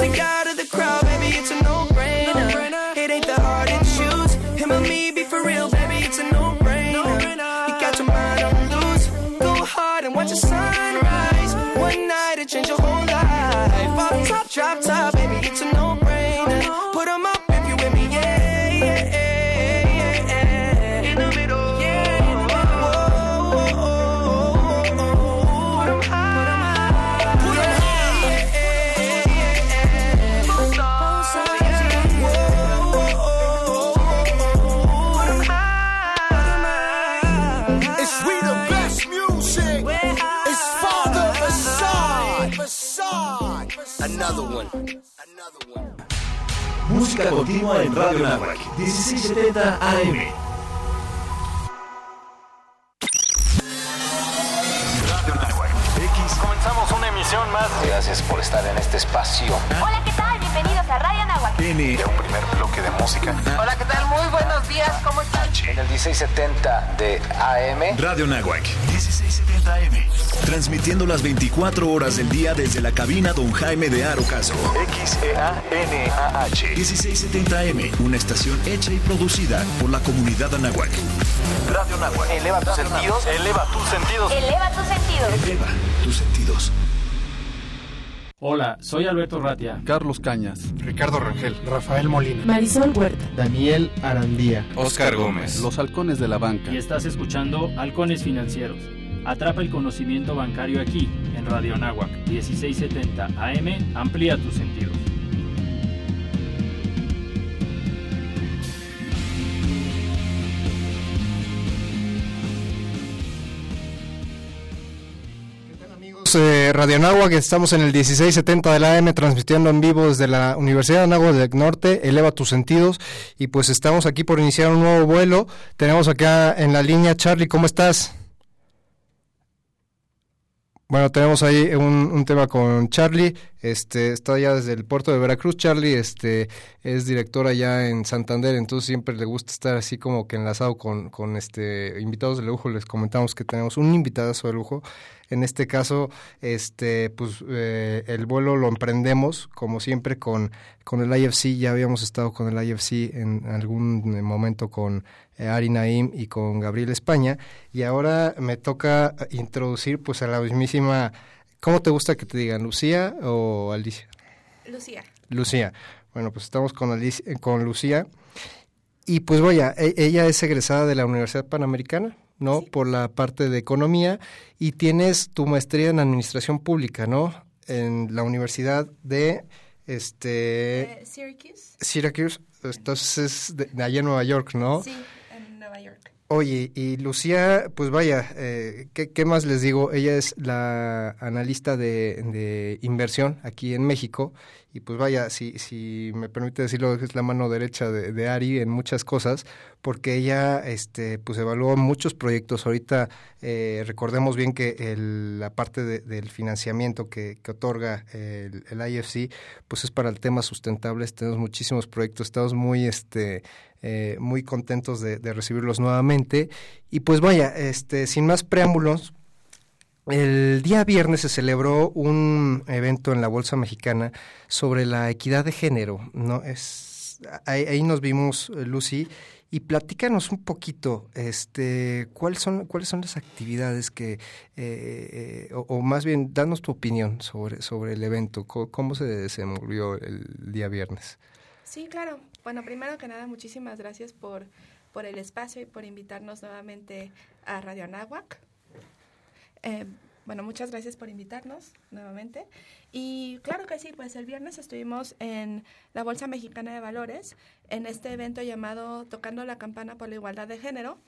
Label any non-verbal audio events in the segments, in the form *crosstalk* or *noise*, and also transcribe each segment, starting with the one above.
think Música continua en Radio Nahuac, 1670 AM. Radio Nahuac. X. Comenzamos una emisión más. Gracias por estar en este espacio. Hola, ¿qué tal? Bienvenidos a Radio Nahuac. N. Un primer bloque de música. Hola, ¿qué tal? Muy buenos días, ¿cómo están? En el 1670 de AM. Radio Nahuac. 1670 Transmitiendo las 24 horas del día desde la cabina Don Jaime de Arocaso. X-E-A-N-A-H. 1670 AM, una estación hecha y producida por la comunidad Anahuac. Radio Nahuac. Eleva tus sentidos. Eleva tus sentidos. Eleva tus sentidos. Eleva tus sentidos. Hola, soy Alberto Ratia. Carlos Cañas. Ricardo Rangel. Rafael Molina. Marisol Huerta. Daniel Arandía. Oscar Gómez. Los halcones de la banca. Y estás escuchando Halcones Financieros. Atrapa el conocimiento bancario aquí, en Radio Anáhuac, 1670 AM. Amplía tus sentidos. Eh, Radio Anáhuac, estamos en el 1670 de la AM transmitiendo en vivo desde la Universidad de Anáhuac del Norte, eleva tus sentidos y pues estamos aquí por iniciar un nuevo vuelo. Tenemos acá en la línea Charlie, ¿cómo estás? Bueno, tenemos ahí un, tema con Charlie, este, está ya desde el puerto de Veracruz, Charlie, este, es director allá en Santander, entonces siempre le gusta estar así como que enlazado con, con este invitados de lujo, les comentamos que tenemos un invitadazo de lujo, en este caso, este, pues eh, el vuelo lo emprendemos, como siempre, con, con el IFC. Ya habíamos estado con el IFC en algún momento con eh, Ari Naim y con Gabriel España. Y ahora me toca introducir pues a la mismísima. ¿Cómo te gusta que te digan, Lucía o Alicia? Lucía. Lucía. Bueno, pues estamos con, Alicia, con Lucía. Y pues vaya, e- ella es egresada de la Universidad Panamericana. ¿No? Por la parte de economía y tienes tu maestría en administración pública, ¿no? En la Universidad de este Eh, Syracuse. Syracuse, entonces es de, de allá en Nueva York, ¿no? Sí, en Nueva York. Oye, y Lucía, pues vaya, eh, ¿qué, qué más les digo? Ella es la analista de, de inversión aquí en México y pues vaya, si, si me permite decirlo, es la mano derecha de, Ari en muchas cosas, porque ella este, pues evaluó muchos proyectos. Ahorita eh, recordemos bien que el, la parte de, del financiamiento que, otorga el, el, IFC, pues es para el tema sustentables. Tenemos muchísimos proyectos, estamos muy, este, eh, muy contentos de, de recibirlos nuevamente. Y pues vaya, este, sin más preámbulos, el día viernes se celebró un evento en la Bolsa Mexicana sobre la equidad de género, ¿no? Es, ahí, ahí nos vimos, Lucy, y platícanos un poquito, este, ¿cuáles son, cuáles son las actividades que, eh, eh, o, más bien, danos tu opinión sobre, sobre el evento, cómo, cómo se desenvolvió el día viernes. Sí, claro. Bueno, primero que nada, muchísimas gracias por, por el espacio y por invitarnos nuevamente a Radio Anáhuac. Eh, bueno, muchas gracias por invitarnos nuevamente. Y claro que sí, pues el viernes estuvimos en la Bolsa Mexicana de Valores, en este evento llamado Tocando la Campana por la Igualdad de Género,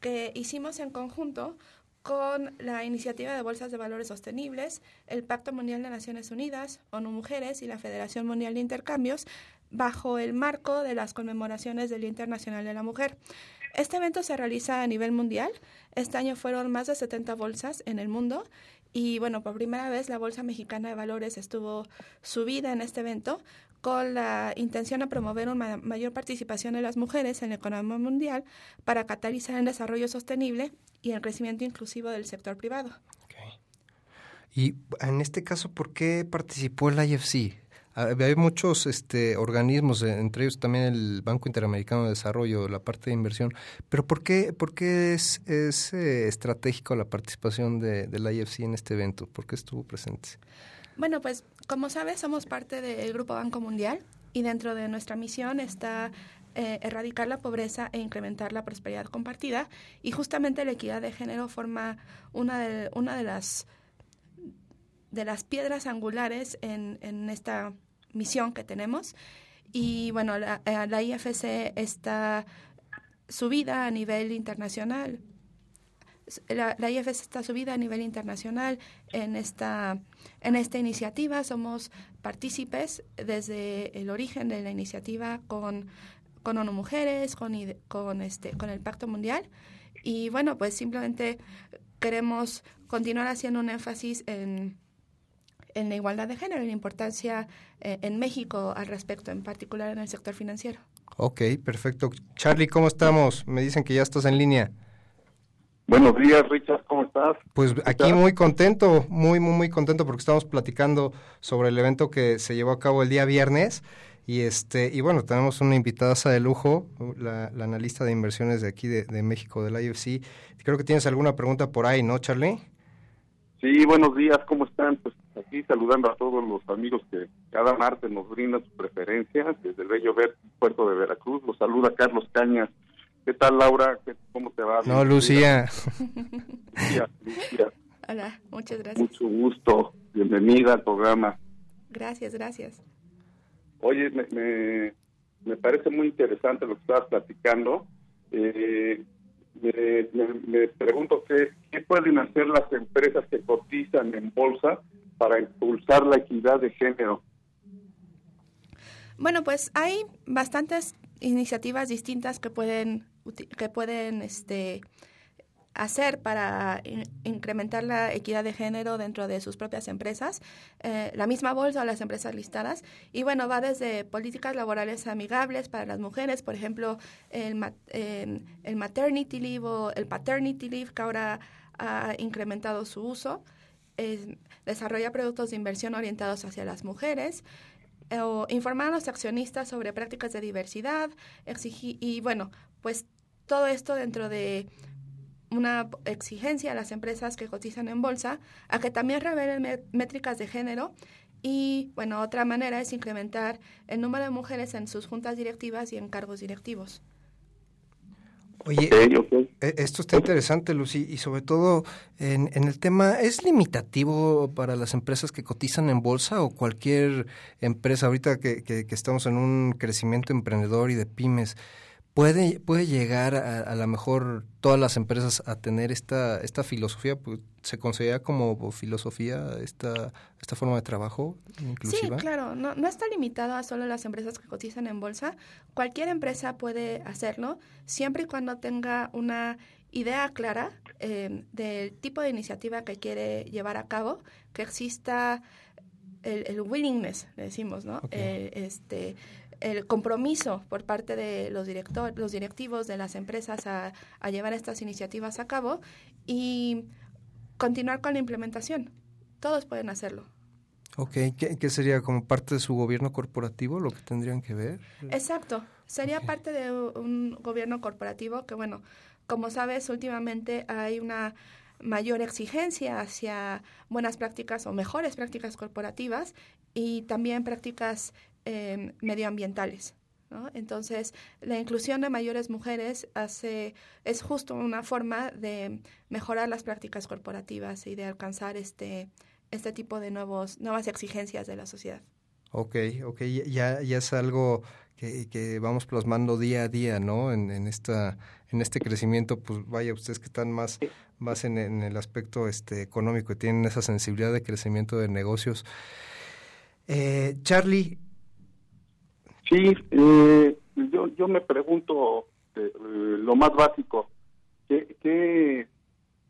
que hicimos en conjunto con la Iniciativa de Bolsas de Valores Sostenibles, el Pacto Mundial de Naciones Unidas, ONU Mujeres y la Federación Mundial de Intercambios, bajo el marco de las conmemoraciones del Día Internacional de la Mujer. Este evento se realiza a nivel mundial. Este año fueron más de 70 bolsas en el mundo y bueno, por primera vez la Bolsa Mexicana de Valores estuvo subida en este evento con la intención de promover una mayor participación de las mujeres en la economía mundial para catalizar el desarrollo sostenible y el crecimiento inclusivo del sector privado. Y en este caso, ¿por qué participó el IFC? Hay muchos este, organismos, eh, entre ellos también el Banco Interamericano de Desarrollo, la parte de inversión, pero ¿por qué, por qué es, es eh, estratégico la participación de, la IFC en este evento? ¿Por qué estuvo presente? Bueno, pues como sabes, somos parte del Grupo Banco Mundial y dentro de nuestra misión está eh, erradicar la pobreza e incrementar la prosperidad compartida y justamente la equidad de género forma una de, una de las de las piedras angulares en, en esta misión que tenemos. Y bueno, la, eh, la IFC está subida a nivel internacional. La, IFC está subida a nivel internacional en esta, en esta iniciativa. Somos partícipes desde el origen de la iniciativa con, con ONU Mujeres, con, con, este, con el Pacto Mundial. Y bueno, pues simplemente queremos continuar haciendo un énfasis en en la igualdad de género y la importancia eh, en México al respecto, en particular en el sector financiero. Ok, perfecto. Charlie, ¿cómo estamos? Me dicen que ya estás en línea. Buenos días, Richard, ¿cómo estás? Pues aquí muy contento, muy, muy, muy contento porque estamos platicando sobre el evento que se llevó a cabo el día viernes. Y este y bueno, tenemos una invitada de lujo, la, analista de inversiones de aquí de, de México, de la IFC. Creo que tienes alguna pregunta por ahí, ¿no, Charlie? Sí, buenos días, ¿cómo están? Aquí saludando a todos los amigos que cada martes nos brindan su preferencia desde el bello puerto de Veracruz. Los saluda Carlos Cañas. ¿Qué tal, Laura? ¿Cómo te va? No, Lucía. *laughs* Lucía, Hola, muchas gracias. Mucho gusto. Bienvenida al programa. Gracias, gracias. Oye, me, me, me parece muy interesante lo que estabas platicando. Eh, me, pregunto qué, qué pueden hacer las empresas que cotizan en bolsa para impulsar la equidad de género. Bueno, pues hay bastantes iniciativas distintas que pueden que pueden este hacer para incrementar la equidad de género dentro de sus propias empresas, eh, la misma bolsa o las empresas listadas. Y bueno, va desde políticas laborales amigables para las mujeres, por ejemplo, el, el maternity leave o el paternity leave, que ahora ha incrementado su uso. Desarrolla productos de inversión orientados hacia las mujeres, o informar a los accionistas sobre prácticas de diversidad, exigir, y bueno, pues todo esto dentro de una exigencia a las empresas que cotizan en bolsa a que también revelen métricas de género y, bueno, otra manera es incrementar el número de mujeres en sus juntas directivas y en cargos directivos. Oye, e, esto está interesante, Lucy, y sobre todo en, en, el tema, ¿es limitativo para las empresas que cotizan en bolsa o cualquier empresa ahorita que, que, que estamos en un crecimiento emprendedor y de pymes? Puede, puede llegar a, a lo mejor todas las empresas a tener esta, esta filosofía, pues, ¿se considera como filosofía esta, esta forma de trabajo inclusiva? Sí, claro, no, no está limitado a solo las empresas que cotizan en bolsa. Cualquier empresa puede hacerlo, siempre y cuando tenga una idea clara eh, del tipo de iniciativa que quiere llevar a cabo, que exista el, el willingness, le decimos, ¿no? Eh, este, el compromiso por parte de los, director, los directivos de las empresas a, llevar estas iniciativas a cabo y continuar con la implementación. Todos pueden hacerlo. Ok, ¿Qué, sería como parte de su gobierno corporativo lo que tendrían que ver? Exacto, sería parte de un gobierno corporativo que, bueno, como sabes, últimamente hay una mayor exigencia hacia buenas prácticas o mejores prácticas corporativas y también prácticas eh, medioambientales. Entonces, la inclusión de mayores mujeres hace, es justo una forma de mejorar las prácticas corporativas y de alcanzar este, este tipo de nuevos, nuevas exigencias de la sociedad. Ok, ok, ya, ya es algo que, que vamos plasmando día a día, ¿no? En, en, esta, en este crecimiento, pues vaya, ustedes que están más, más en, en el aspecto este, económico y tienen esa sensibilidad de crecimiento de negocios. Eh, Charlie, Sí, eh, yo, yo me pregunto eh, lo más básico, ¿qué, ¿qué,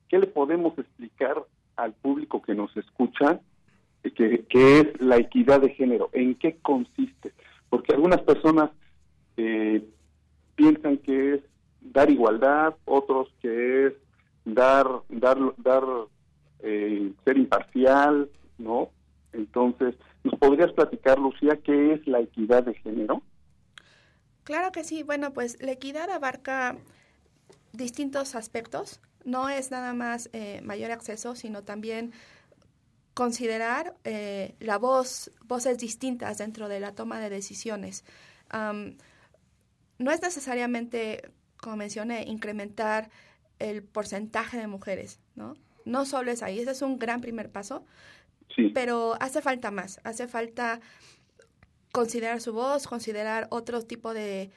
qué, le podemos explicar al público que nos escucha que, que, es la equidad de género? ¿En qué consiste? Porque algunas personas eh, piensan que es dar igualdad, otros que es dar, dar, dar, ser imparcial, ¿no? Entonces, ¿Nos podrías platicar, Lucía, qué es la equidad de género? Claro que sí. Bueno, pues la equidad abarca distintos aspectos. No es nada más eh, mayor acceso, sino también considerar eh, la voz, voces distintas dentro de la toma de decisiones. no es necesariamente, como mencioné, incrementar el porcentaje de mujeres, ¿no? No solo es ahí, ese es un gran primer paso, pero hace falta más, hace falta considerar su voz, considerar otro tipo de,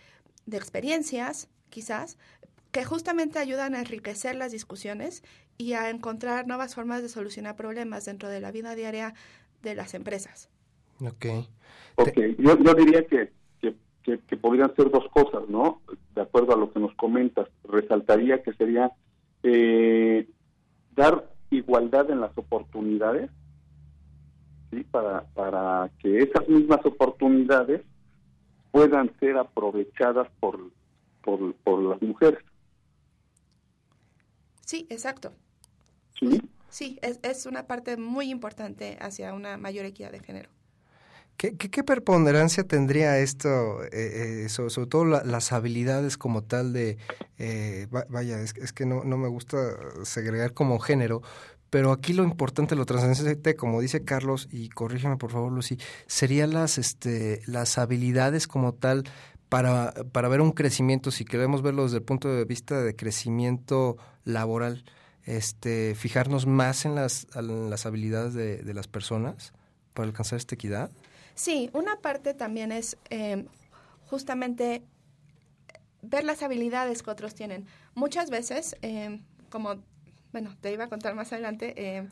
de experiencias, quizás, que justamente ayudan a enriquecer las discusiones y a encontrar nuevas formas de solucionar problemas dentro de la vida diaria de las empresas. Ok. Ok, yo, yo diría que, que, que, podrían ser dos cosas, ¿no? De acuerdo a lo que nos comentas, resaltaría que sería eh, dar igualdad en las oportunidades, ¿sí? Para, para que esas mismas oportunidades puedan ser aprovechadas por, por, por las mujeres. Sí, exacto. Sí. Sí, es, es una parte muy importante hacia una mayor equidad de género. ¿Qué, qué, preponderancia tendría esto, eh, eh sobre, todo las habilidades como tal de, eh, vaya, es, es, que no, no me gusta segregar como género, pero aquí lo importante, lo trascendente, como dice Carlos, y corrígeme por favor, Lucy, serían las, este, las habilidades como tal para, para ver un crecimiento, si queremos verlo desde el punto de vista de crecimiento laboral, este, fijarnos más en las, las habilidades de, de las personas para alcanzar esta equidad. Sí, una parte también es eh, justamente ver las habilidades que otros tienen. Muchas veces, eh, como, bueno, te iba a contar más adelante, eh,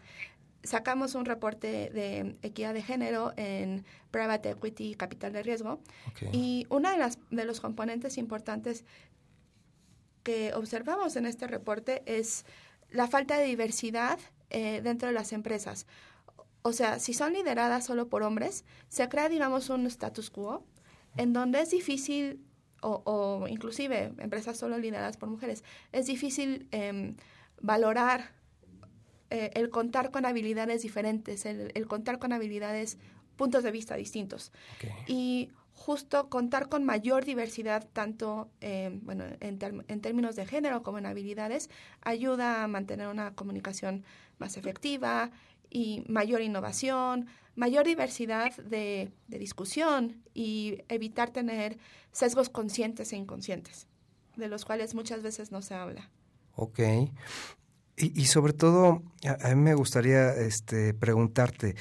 sacamos un reporte de equidad de género en Private Equity Capital de Riesgo y uno de, las, de los componentes importantes que observamos en este reporte es la falta de diversidad dentro de las empresas. O sea, si son lideradas solo por hombres, se crea, digamos, un status quo en donde es difícil, o, o inclusive empresas solo lideradas por mujeres, es difícil eh, valorar eh, el contar con habilidades diferentes, el, el, contar con habilidades, puntos de vista distintos. Okay. Y justo contar con mayor diversidad, tanto eh, bueno, en, en, términos de género como en habilidades, ayuda a mantener una comunicación más efectiva, y mayor innovación, mayor diversidad de, de, discusión y evitar tener sesgos conscientes e inconscientes, de los cuales muchas veces no se habla. Ok. Y, sobre todo, a, a, mí me gustaría este, preguntarte,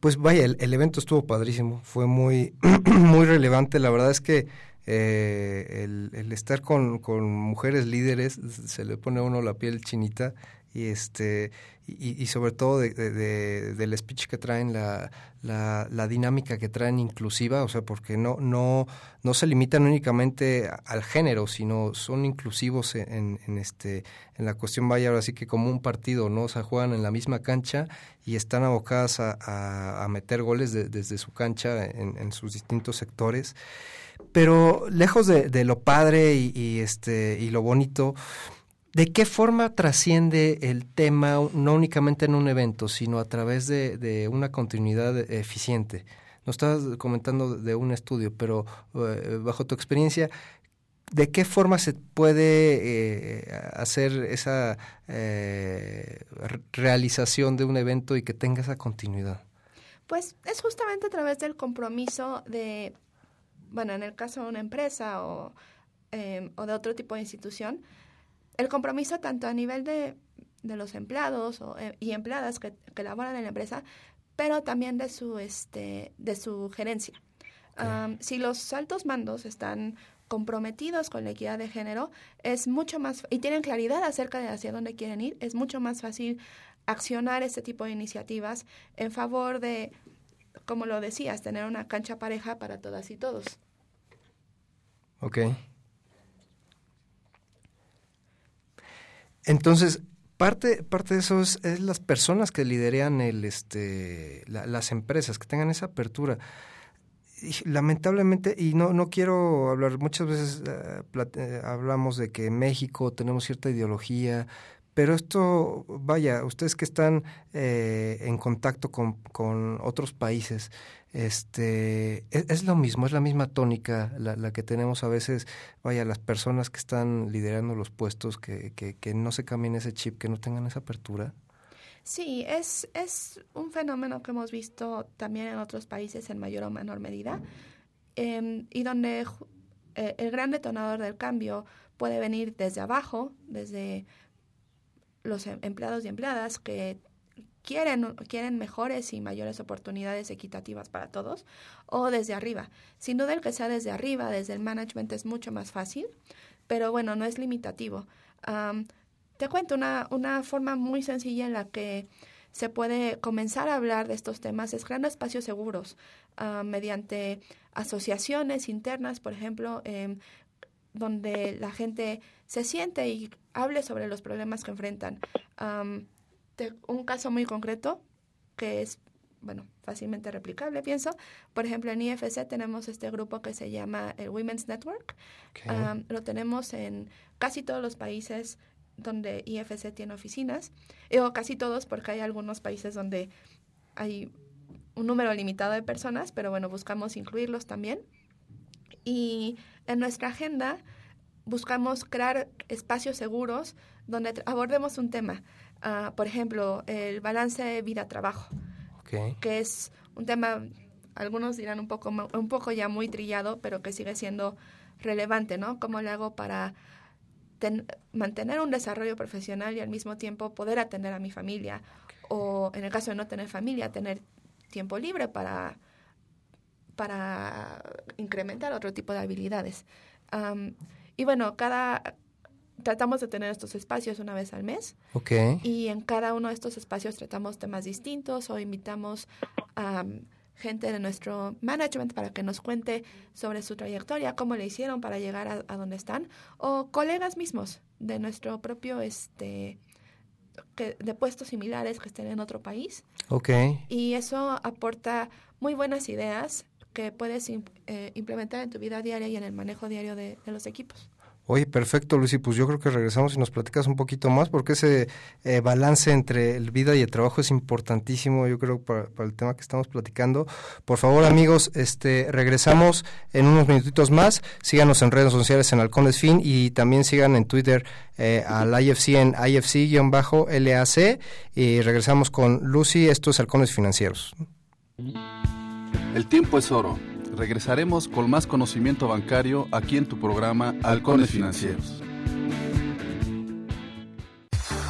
pues vaya, el, evento estuvo padrísimo, fue muy, *clears throat* muy relevante, la verdad es que eh, el, el, estar con, con mujeres líderes se le pone a uno la piel chinita y este y, sobre todo de, de, de, del speech que traen la, la, dinámica que traen inclusiva o sea porque no no no se limitan únicamente al género sino son inclusivos en, en este en la cuestión vaya ahora sí que como un partido no o sea juegan en la misma cancha y están abocadas a, a, meter goles desde su cancha en, sus distintos sectores. Pero lejos de, lo padre y este y lo bonito ¿De qué forma trasciende el tema no únicamente en un evento, sino a través de, una continuidad eficiente? Nos estabas comentando de un estudio, pero eh, bajo tu experiencia, ¿de qué forma se puede eh, hacer esa eh, realización de un evento y que tenga esa continuidad? Pues es justamente a través del compromiso de, bueno, en el caso de una empresa o, eh, o de otro tipo de institución, el compromiso tanto a nivel de, de los empleados o, eh, y empleadas que, que, laboran en la empresa, pero también de su, este, de su gerencia. Um, si los altos mandos están comprometidos con la equidad de género, es mucho más, y tienen claridad acerca de hacia dónde quieren ir, es mucho más fácil accionar este tipo de iniciativas en favor de, como lo decías, tener una cancha pareja para todas y todos. Okay. Entonces, parte, parte de eso es, es, las personas que liderean el, este, la, las empresas, que tengan esa apertura. Y, lamentablemente, y no, no quiero hablar, muchas veces uh, plate, hablamos de que en México tenemos cierta ideología, pero esto, vaya, ustedes que están eh, en contacto con, con otros países, este, es, es lo mismo, es la misma tónica la, que tenemos a veces, vaya, las personas que están liderando los puestos, que, que, que no se cambien ese chip, que no tengan esa apertura. Sí, es, es un fenómeno que hemos visto también en otros países en mayor o menor medida eh, y donde eh, el gran detonador del cambio puede venir desde abajo, desde los em, empleados y empleadas que quieren, quieren mejores y mayores oportunidades equitativas para todos, o desde arriba. Sin duda el que sea desde arriba, desde el management, es mucho más fácil, pero bueno, no es limitativo. Te cuento una, una forma muy sencilla en la que se puede comenzar a hablar de estos temas es creando espacios seguros mediante asociaciones internas, por ejemplo, eh, donde la gente se siente y hable sobre los problemas que enfrentan. Te, un caso muy concreto que es, bueno, fácilmente replicable, pienso. Por ejemplo, en IFC tenemos este grupo que se llama el Women's Network. Okay. Um, lo tenemos en casi todos los países donde IFC tiene oficinas, o casi todos, porque hay algunos países donde hay un número limitado de personas, pero bueno, buscamos incluirlos también. Y en nuestra agenda buscamos crear espacios seguros donde abordemos un tema. Uh, por ejemplo, el balance vida-trabajo, okay. que es un tema, algunos dirán un poco, un poco ya muy trillado, pero que sigue siendo relevante, ¿no? ¿Cómo le hago para ten, mantener un desarrollo profesional y al mismo tiempo poder atender a mi familia? Okay. O en el caso de no tener familia, tener tiempo libre para, para incrementar otro tipo de habilidades. Um, y bueno, cada tratamos de tener estos espacios una vez al mes. Okay. Y en cada uno de estos espacios tratamos temas distintos o invitamos a um, gente de nuestro management para que nos cuente sobre su trayectoria, cómo le hicieron para llegar a, a donde están, o colegas mismos de nuestro propio este que, de puestos similares que estén en otro país. Okay. Y eso aporta muy buenas ideas que puedes eh, implementar en tu vida diaria y en el manejo diario de, de, los equipos. Oye, perfecto, Lucy. Pues yo creo que regresamos y nos platicas un poquito más, porque ese eh, balance entre el vida y el trabajo es importantísimo, yo creo, para, para, el tema que estamos platicando. Por favor, amigos, este regresamos en unos minutitos más. Síganos en redes sociales en Halcones Fin y también sigan en Twitter eh, al IFC en IFC-LAC. Y regresamos con Lucy. Esto es Halcones Financieros. El tiempo es oro. Regresaremos con más conocimiento bancario aquí en tu programa Halcones Financieros.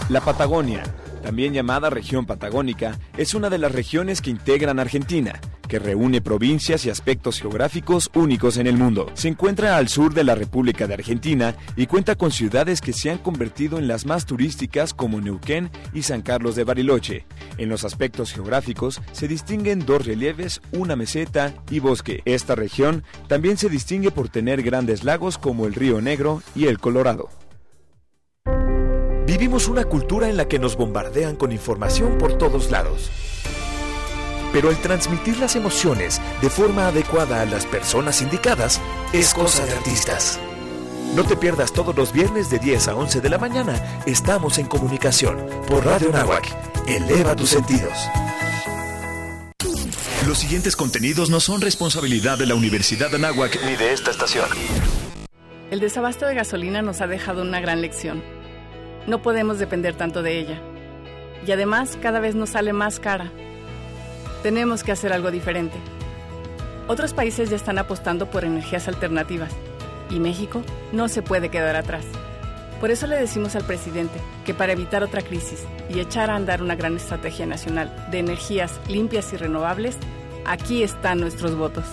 La Patagonia, también llamada región patagónica, es una de las regiones que integran Argentina, que reúne provincias y aspectos geográficos únicos en el mundo. Se encuentra al sur de la República de Argentina y cuenta con ciudades que se han convertido en las más turísticas como Neuquén y San Carlos de Bariloche. En los aspectos geográficos se distinguen dos relieves, una meseta y bosque. Esta región también se distingue por tener grandes lagos como el Río Negro y el Colorado. Vivimos una cultura en la que nos bombardean con información por todos lados. Pero el transmitir las emociones de forma adecuada a las personas indicadas es cosa de artistas. No te pierdas todos los viernes de 10 a 11 de la mañana. Estamos en comunicación por Radio Nahuac. Eleva tus sentidos. Los siguientes contenidos no son responsabilidad de la Universidad de Anáhuac ni de esta estación. El desabasto de gasolina nos ha dejado una gran lección. No podemos depender tanto de ella. Y además cada vez nos sale más cara. Tenemos que hacer algo diferente. Otros países ya están apostando por energías alternativas. Y México no se puede quedar atrás. Por eso le decimos al presidente que para evitar otra crisis y echar a andar una gran estrategia nacional de energías limpias y renovables, aquí están nuestros votos.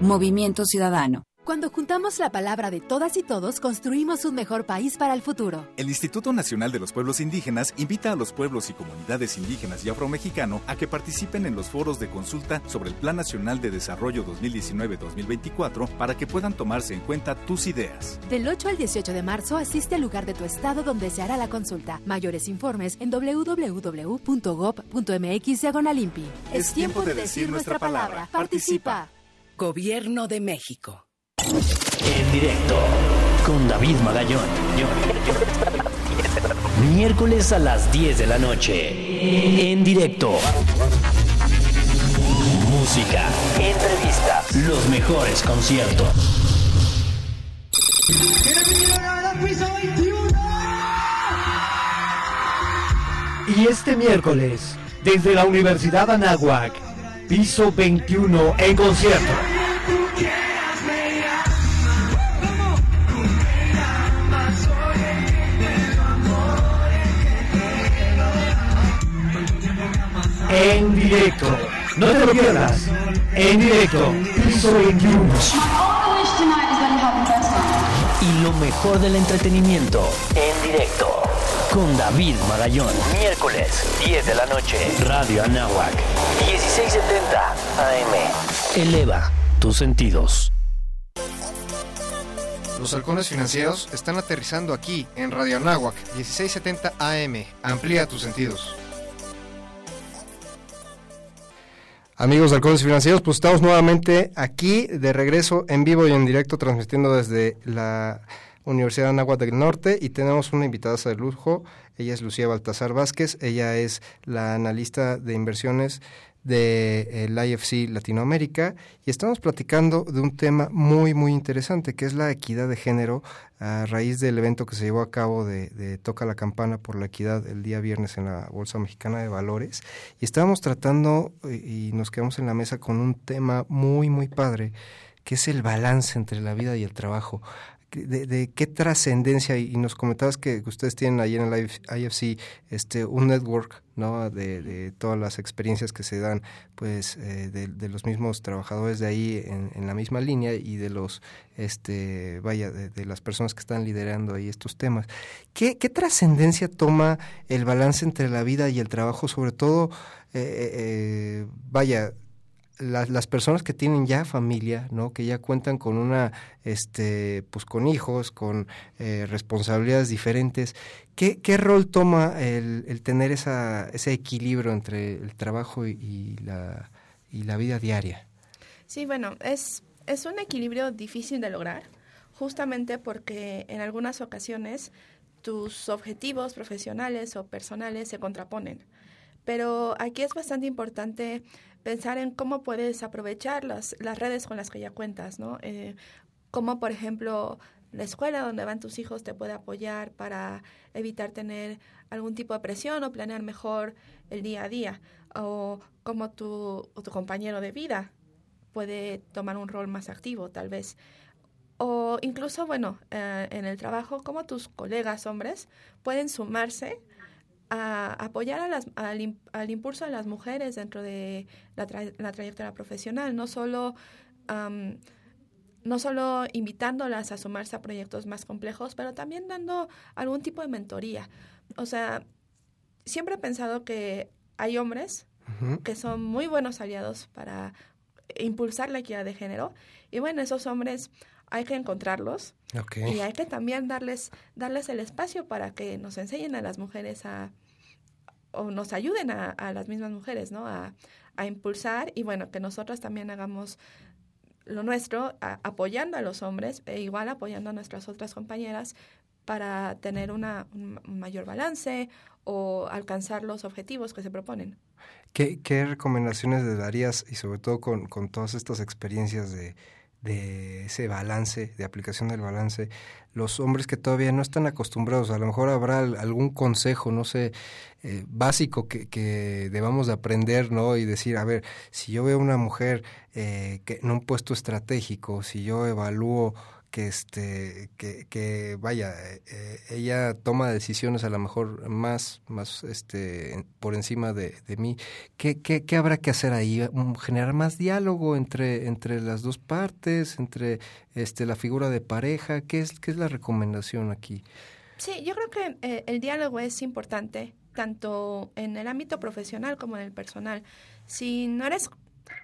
Movimiento Ciudadano. Cuando juntamos la palabra de todas y todos, construimos un mejor país para el futuro. El Instituto Nacional de los Pueblos Indígenas invita a los pueblos y comunidades indígenas y afromexicano a que participen en los foros de consulta sobre el Plan Nacional de Desarrollo 2019-2024 para que puedan tomarse en cuenta tus ideas. Del 8 al 18 de marzo asiste al lugar de tu estado donde se hará la consulta. Mayores informes en www.gov.mx diagonalimpi. Es, es tiempo de decir nuestra palabra. Participa. Gobierno de México. En directo con David Magallón. Miércoles a las 10 de la noche. En directo. música, entrevistas, los mejores conciertos. Y este miércoles, desde la Universidad Anáhuac, piso 21 en concierto. En directo. No te lo pierdas. En directo. Piso 21. Y lo mejor del entretenimiento, en directo, con David Magallón. Miércoles, 10 de la noche, Radio Anáhuac, 1670 AM. Eleva tus sentidos. Los halcones financieros están aterrizando aquí en Radio Anáhuac, 1670 AM. Amplía tus sentidos. Amigos de Halcones Financieros, pues estamos nuevamente aquí de regreso en vivo y en directo transmitiendo desde la Universidad de Anáhuac del Norte y tenemos una invitada de lujo. Ella es Lucía Baltasar Vázquez, ella es la analista de inversiones del IFC Latinoamérica y estamos platicando de un tema muy muy interesante que es la equidad de género a raíz del evento que se llevó a cabo de, de Toca la Campana por la Equidad el día viernes en la Bolsa Mexicana de Valores. Y estábamos tratando y nos quedamos en la mesa con un tema muy muy padre que es el balance entre la vida y el trabajo de, de, qué trascendencia y nos comentabas que ustedes tienen ahí en el IFC este un network no de, todas las experiencias que se dan pues eh, de, los mismos trabajadores de ahí en, en, la misma línea y de los este vaya de, las personas que están liderando ahí estos temas. Qué, qué trascendencia toma el balance entre la vida y el trabajo sobre todo eh, eh, vaya las, las, personas que tienen ya familia, ¿no? Que ya cuentan con una, este, pues con hijos, con eh, responsabilidades diferentes. ¿Qué, ¿Qué, rol toma el, el tener esa, ese equilibrio entre el trabajo y, y, la, y la vida diaria? Sí, bueno, es, es un equilibrio difícil de lograr, justamente porque en algunas ocasiones tus objetivos profesionales o personales se contraponen. Pero aquí es bastante importante pensar en cómo puedes aprovechar las, las redes con las que ya cuentas, ¿no? Eh, por ejemplo, la escuela donde van tus hijos te puede apoyar para evitar tener algún tipo de presión o planear mejor el día a día, o como tu, o tu compañero de vida puede tomar un rol más activo, tal vez. O incluso, bueno, eh, en el trabajo, como tus colegas hombres pueden sumarse a apoyar a las, al, al, impulso de las mujeres dentro de la, tra la trayectoria profesional, no solo, um, no solo invitándolas a sumarse a proyectos más complejos, pero también dando algún tipo de mentoría. O sea, siempre he pensado que hay hombres uh -huh. que son muy buenos aliados para impulsar la equidad de género y bueno, esos hombres hay que encontrarlos okay. y hay que también darles darles el espacio para que nos enseñen a las mujeres a o nos ayuden a, a las mismas mujeres, ¿no? A, a, impulsar y bueno, que nosotras también hagamos lo nuestro a, apoyando a los hombres e igual apoyando a nuestras otras compañeras para tener una, un mayor balance o alcanzar los objetivos que se proponen. ¿Qué, qué recomendaciones le darías y sobre todo con, con todas estas experiencias de, de ese balance, de aplicación del balance, los hombres que todavía no están acostumbrados, a lo mejor habrá algún consejo, no sé, eh, básico que, que, debamos de aprender, ¿no? Y decir, a ver, si yo veo una mujer eh, que en un puesto estratégico, si yo evalúo que este que, que vaya eh, ella toma decisiones a lo mejor más más este por encima de, de mí. ¿Qué, qué, qué habrá que hacer ahí generar más diálogo entre entre las dos partes entre este la figura de pareja. Qué es qué es la recomendación aquí sí yo creo que eh, el diálogo es importante tanto en el ámbito profesional como en el personal. Si no eres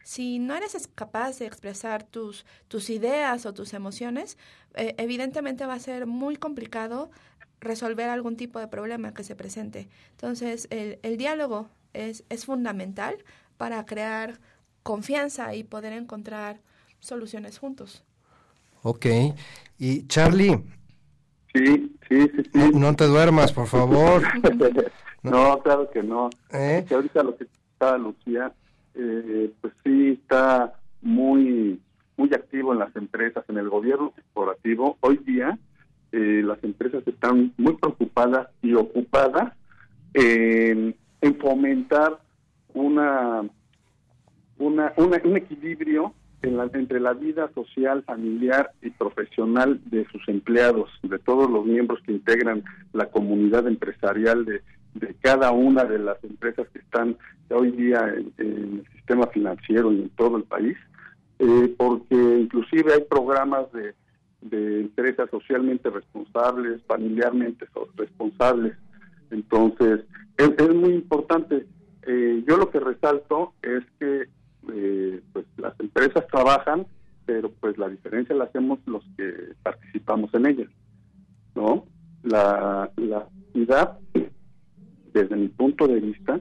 si no eres capaz de expresar tus, tus ideas o tus emociones, eh, evidentemente va a ser muy complicado resolver algún tipo de problema que se presente. Entonces, el, el diálogo es, es fundamental para crear confianza y poder encontrar soluciones juntos. Ok. Y Charlie. Sí, sí, sí. sí. No, no, te duermas, por favor. no, *laughs* no, claro que no. ¿Eh? Que ahorita lo que estaba Lucía eh, pues sí está muy muy activo en las empresas, en el gobierno corporativo. Hoy día eh, las empresas están muy preocupadas y ocupadas en, en fomentar una, una, una- un equilibrio en la- entre la vida social, familiar y profesional de sus empleados, de todos los miembros que integran la comunidad empresarial de, de cada una de las empresas que están hoy día en, el sistema financiero y en todo el país, eh, porque inclusive hay programas de, empresas socialmente responsables, familiarmente responsables. Entonces, es, es muy importante. Eh, yo lo que resalto es que eh, pues las empresas trabajan, pero pues la diferencia la hacemos los que participamos en ellas, ¿no? La, la actividad, desde mi punto de vista,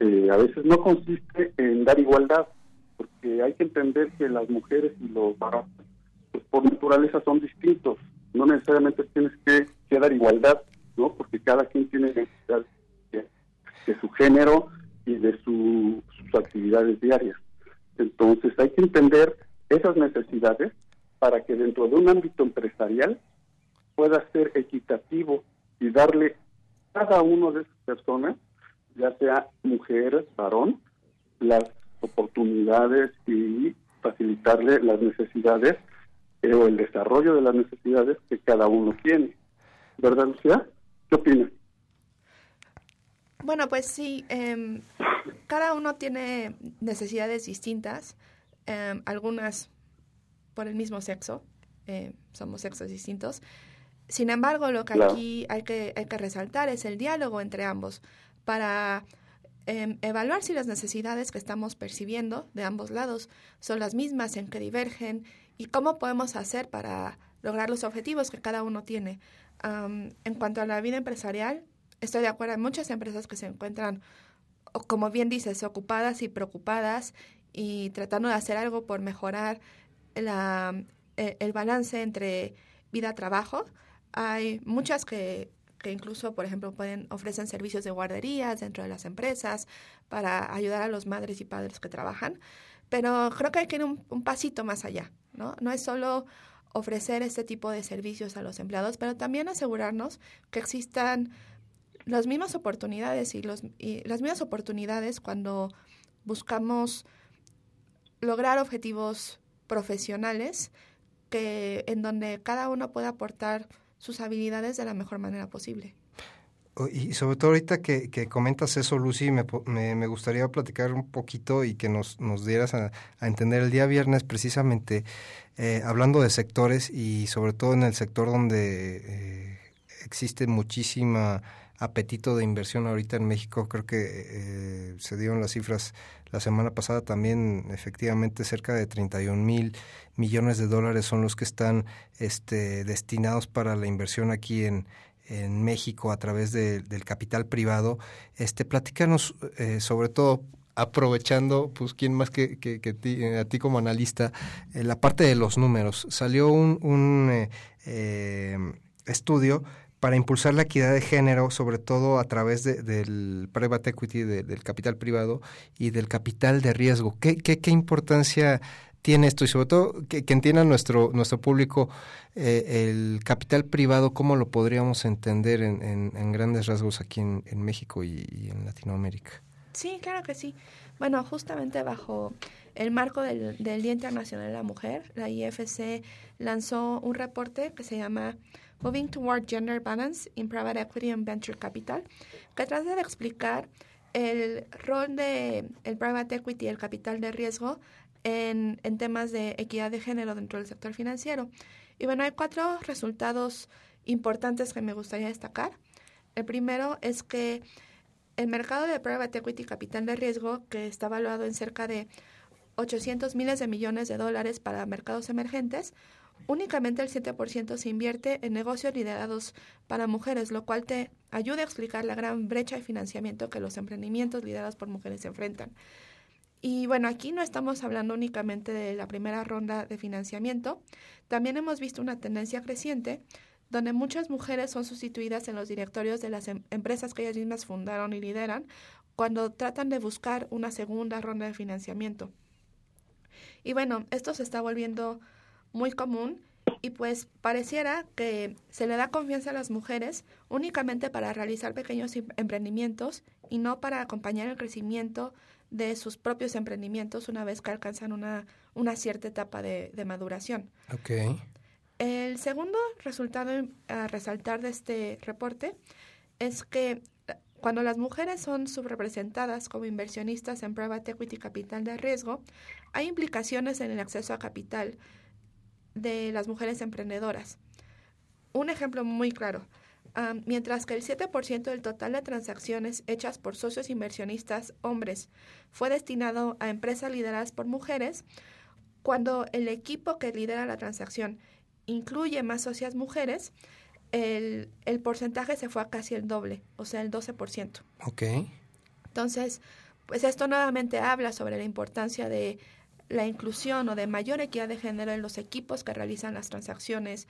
eh, a veces no consiste en dar igualdad, porque hay que entender que las mujeres y los varones, pues por naturaleza son distintos, no necesariamente tienes que, dar igualdad, ¿no? Porque cada quien tiene necesidad de, su género y de su- sus actividades diarias. Entonces hay que entender esas necesidades para que dentro de un ámbito empresarial pueda ser equitativo y darle cada uno de esas personas, ya sea mujer, varón, las oportunidades y facilitarle las necesidades eh, o el desarrollo de las necesidades que cada uno tiene. ¿Verdad, Lucía? ¿Qué opinas? Bueno, pues sí, em, cada uno tiene necesidades distintas, em, algunas por el mismo sexo, eh, somos sexos distintos. Sin embargo, lo que Claro. aquí hay que, hay que resaltar es el diálogo entre ambos para em, evaluar si las necesidades que estamos percibiendo de ambos lados son las mismas, en que divergen y cómo podemos hacer para lograr los objetivos que cada uno tiene. En cuanto a la vida empresarial, estoy de acuerdo, hay muchas empresas que se encuentran, como bien dices, ocupadas y preocupadas y tratando de hacer algo por mejorar la, eh, el balance entre vida-trabajo. Hay muchas que, que incluso, por ejemplo, pueden ofrecen servicios de guarderías dentro de las empresas para ayudar a los madres y padres que trabajan. Pero creo que hay que ir un, un pasito más allá, ¿no? No es solo ofrecer este tipo de servicios a los empleados, pero también asegurarnos que existan las mismas oportunidades y, los, y las mismas oportunidades cuando buscamos lograr objetivos profesionales que en donde cada uno pueda aportar sus habilidades de la mejor manera posible. O- Y sobre todo ahorita que, que comentas eso, Lucy, me, me, me gustaría platicar un poquito y que nos, nos dieras a, a entender el día viernes precisamente, eh, hablando de sectores y sobre todo en el sector donde eh, existe muchísima apetito de inversión ahorita en México, creo que eh, se dieron las cifras la semana pasada también, efectivamente cerca de 31 mil millones de dólares son los que están este, destinados para la inversión aquí en, en México a través de- del capital privado. Este, platícanos eh, sobre todo aprovechando, pues, quién más que, que, que ti- a ti como analista, eh, la parte de los números. Salió un, un eh, eh, estudio para impulsar la equidad de género, sobre todo a través de- del private equity, de- del capital privado y del capital de riesgo. ¿Qué, qué, qué importancia tiene esto? Y sobre todo que, entienda nuestro, nuestro público eh, el capital privado, ¿cómo lo podríamos entender en, en- en grandes rasgos aquí en, México y, en Latinoamérica? Sí, claro que sí. Bueno, justamente bajo el marco del Día Internacional de la Mujer, la IFC lanzó un reporte que se llama Moving Toward Gender Balance in Private Equity and Venture Capital, que trata de explicar el rol de el private equity y el capital de riesgo en, en temas de equidad de género dentro del sector financiero. Y bueno, hay cuatro resultados importantes que me gustaría destacar. El primero es que el mercado de private equity capital de riesgo, que está valuado en cerca de 800 miles de millones de dólares para mercados emergentes, únicamente el 7% se invierte en negocios liderados para mujeres, lo cual te ayuda a explicar la gran brecha de financiamiento que los emprendimientos liderados por mujeres enfrentan. Y bueno, aquí no estamos hablando únicamente de la primera ronda de financiamiento, también hemos visto una tendencia creciente donde muchas mujeres son sustituidas en los directorios de las em- empresas que ellas mismas fundaron y lideran cuando tratan de buscar una segunda ronda de financiamiento. Y bueno, esto se está volviendo muy común y pues pareciera que se le da confianza a las mujeres únicamente para realizar pequeños em- emprendimientos y no para acompañar el crecimiento de sus propios emprendimientos una vez que alcanzan una, una cierta etapa de, de maduración. Ok. El segundo resultado a resaltar de este reporte es que cuando las mujeres son subrepresentadas como inversionistas en private equity capital de riesgo, hay implicaciones en el acceso a capital de las mujeres emprendedoras. Un ejemplo muy claro. mientras que el 7% del total de transacciones hechas por socios inversionistas hombres fue destinado a empresas lideradas por mujeres, cuando el equipo que lidera la transacción incluye más socias mujeres, el, el porcentaje se fue a casi el doble, o sea, el 12%. Ok. Entonces, pues esto nuevamente habla sobre la importancia de la inclusión o de mayor equidad de género en los equipos que realizan las transacciones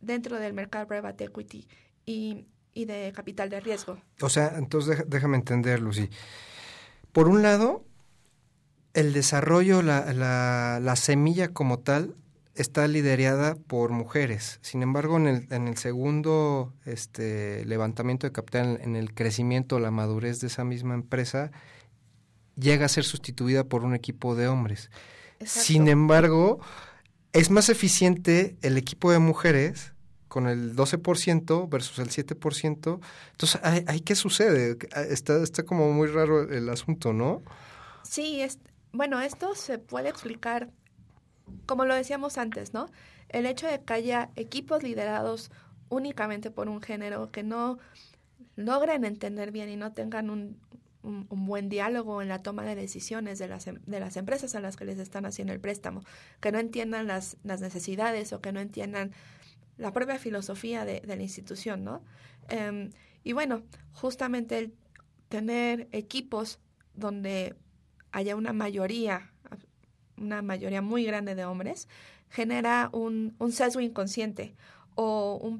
dentro del mercado private equity y, y de capital de riesgo. O sea, entonces déjame entender, Lucy. Por un lado, el desarrollo, la, la, la semilla como tal, está liderada por mujeres. Sin embargo, en el, en el segundo este, levantamiento de capital, en el crecimiento, la madurez de esa misma empresa, llega a ser sustituida por un equipo de hombres. Sin embargo, es más eficiente el equipo de mujeres con el 12% versus el 7%. Entonces, ¿ahí, ahí qué sucede? Está, está como muy raro el asunto, ¿no? Sí, es, bueno, esto se puede explicar, como lo decíamos antes, ¿no? El hecho de que haya equipos liderados únicamente por un género que no logren entender bien y no tengan un, un, buen diálogo en la toma de decisiones de las, em- de las empresas a las que les están haciendo el préstamo, que no entiendan las, las necesidades o que no entiendan la propia filosofía de, la institución, ¿no? Em, y bueno, justamente el tener equipos donde haya una mayoría, una mayoría muy grande de hombres, genera un, sesgo inconsciente o,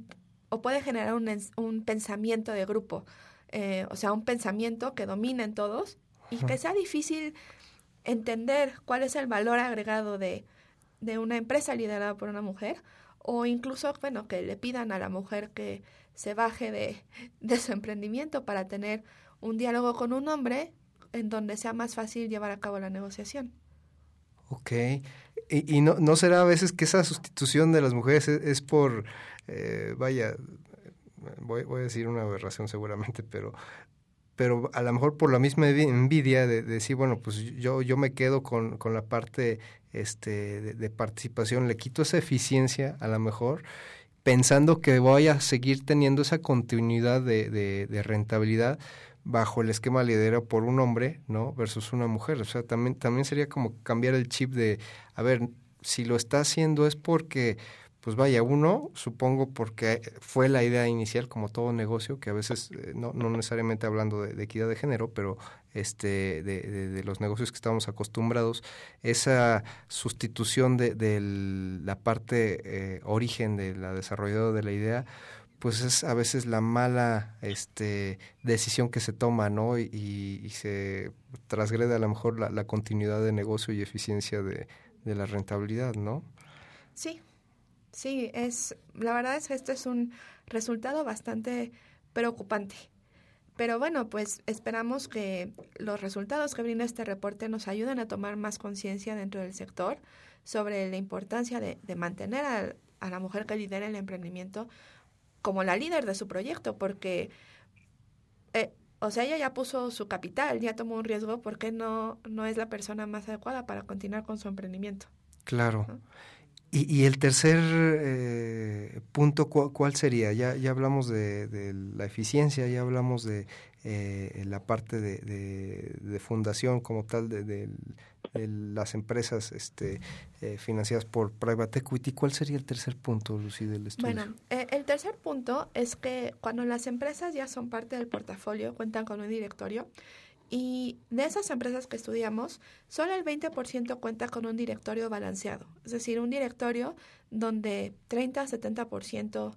o puede generar un, un pensamiento de grupo, eh, o sea, un pensamiento que domine en todos y que sea difícil entender cuál es el valor agregado de, de una empresa liderada por una mujer o incluso, bueno, que le pidan a la mujer que se baje de, *laughs* de su emprendimiento para tener un diálogo con un hombre en donde sea más fácil llevar a cabo la negociación. Ok. ¿Y, y no, no será a veces que esa sustitución de las mujeres es, es por, eh, vaya, voy, voy a decir una aberración seguramente, pero pero a lo mejor por la misma envi- envidia de, de decir, bueno, pues yo, yo me quedo con, con la parte este, de, de participación, le quito esa eficiencia a lo mejor, pensando que voy a seguir teniendo esa continuidad de, de rentabilidad bajo el esquema liderado por un hombre, ¿no? Versus una mujer. O sea, también, también sería como cambiar el chip de, a ver, si lo está haciendo es porque, pues vaya, uno, supongo porque fue la idea inicial, como todo negocio, que a veces, eh, no, no necesariamente hablando de, equidad de género, pero este de, de, los negocios que estamos acostumbrados, esa sustitución de, la parte eh, origen de la desarrolladora de la idea, pues es a veces la mala este, decisión que se toma, ¿no? Y, y se transgrede a lo mejor la, la continuidad de negocio y eficiencia de, de, la rentabilidad, ¿no? Sí, sí, es, la verdad es que este es un resultado bastante preocupante. Pero bueno, pues esperamos que los resultados que brinda este reporte nos ayuden a tomar más conciencia dentro del sector sobre la importancia de, de mantener a, a la mujer que lidera el emprendimiento como la líder de su proyecto, porque, eh, o sea, ella ya puso su capital, ya tomó un riesgo, porque no, no es la persona más adecuada para continuar con su emprendimiento? Claro. ¿no? Y, y, el tercer eh, punto, ¿cuál, ¿cuál, sería? Ya, ya hablamos de, de, la eficiencia, ya hablamos de eh, la parte de, de, fundación como tal de, de las empresas este, eh, financiadas por private equity. ¿Cuál sería el tercer punto, Lucy, del estudio? Bueno, eh, el tercer punto es que cuando las empresas ya son parte del portafolio, cuentan con un directorio, y de esas empresas que estudiamos, solo el 20% cuenta con un directorio balanceado, es decir, un directorio donde 30-70%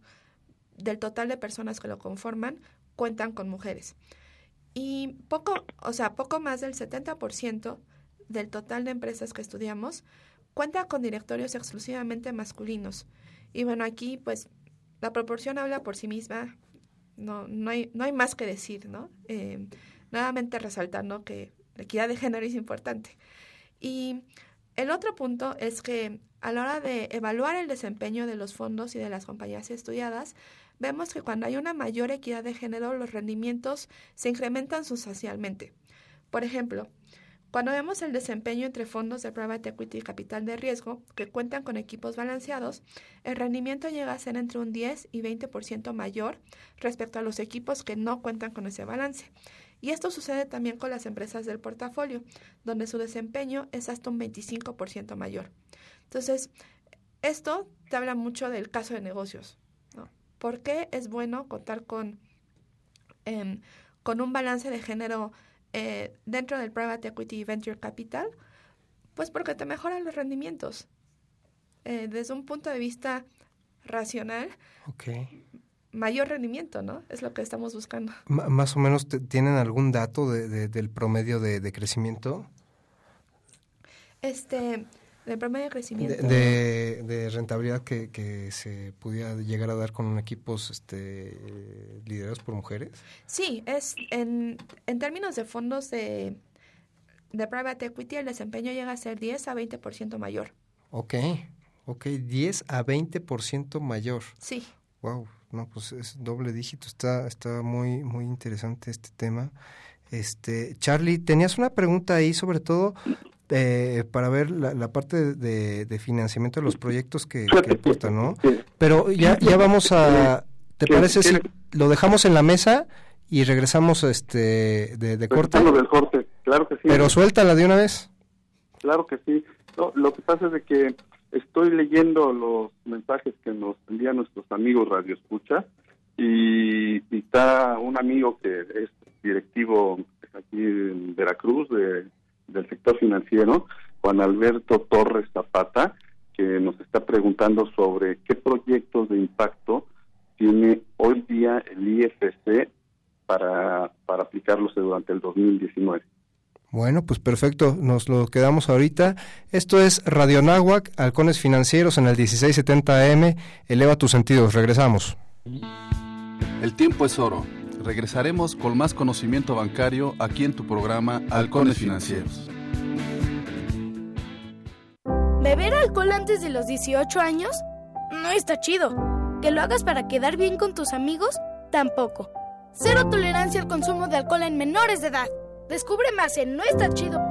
del total de personas que lo conforman cuentan con mujeres. Y poco, o sea, poco más del 70% del total de empresas que estudiamos cuenta con directorios exclusivamente masculinos. Y bueno, aquí pues la proporción habla por sí misma, no, no, hay, no hay más que decir, ¿no? Eh, nuevamente resaltando que la equidad de género es importante. Y el otro punto es que a la hora de evaluar el desempeño de los fondos y de las compañías estudiadas, vemos que cuando hay una mayor equidad de género, los rendimientos se incrementan sustancialmente. Por ejemplo, cuando vemos el desempeño entre fondos de private equity y capital de riesgo que cuentan con equipos balanceados, el rendimiento llega a ser entre un 10 y 20% mayor respecto a los equipos que no cuentan con ese balance. Y esto sucede también con las empresas del portafolio, donde su desempeño es hasta un 25% mayor. Entonces, esto te habla mucho del caso de negocios. ¿Por qué es bueno contar con, em, con un balance de género eh, dentro del private equity venture capital? Pues porque te mejora los rendimientos. Eh, desde un punto de vista racional, mayor rendimiento, ¿no? Es lo que estamos buscando. más o menos, ¿tienen algún dato de, del promedio de, de, crecimiento? Este, del promedio de crecimiento. De, de rentabilidad que, que, se pudiera llegar a dar con equipos este, liderados por mujeres. Sí, es en, en términos de fondos de, de private equity, el desempeño llega a ser 10 a 20% mayor. Ok, ok, 10 a 20% mayor. Sí. Wow, no, pues es doble dígito, está, está muy, muy interesante este tema. Este, Charlie, tenías una pregunta ahí sobre todo eh, para ver la, la parte de, de, financiamiento de los proyectos que, que aportan, ¿no? Pero ya, ya vamos a, ¿te parece si lo dejamos en la mesa y regresamos este de, de corte? del corte, claro que sí. Pero suéltala de una vez. Claro que sí. No, lo que pasa es de que estoy leyendo los mensajes que nos envían nuestros amigos Radio Escucha y, está un amigo que es directivo aquí en Veracruz de, del sector financiero, Juan Alberto Torres Zapata, que nos está preguntando sobre qué proyectos de impacto tiene hoy día el IFC para, para aplicarlos durante el 2019. Bueno, pues perfecto, nos lo quedamos ahorita. Esto es Radio Náhuac, Halcones Financieros en el 1670 AM. Eleva tus sentidos, regresamos. El tiempo es oro. Regresaremos con más conocimiento bancario aquí en tu programa Halcones Financieros. ¿Beber alcohol antes de los 18 años? No está chido. ¿Que lo hagas para quedar bien con tus amigos? Tampoco. Cero tolerancia al consumo de alcohol en menores de edad. Descubre más en noestachido.org.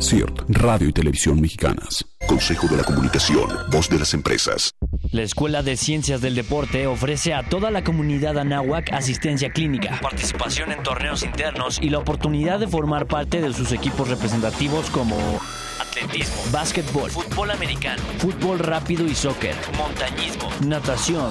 CIRT, Radio y Televisión Mexicanas. Consejo de la Comunicación, voz de las empresas. La Escuela de Ciencias del Deporte ofrece a toda la comunidad anáhuac asistencia clínica, participación en torneos internos y la oportunidad de formar parte de sus equipos representativos como atletismo, básquetbol, fútbol americano, fútbol rápido y soccer, montañismo, natación,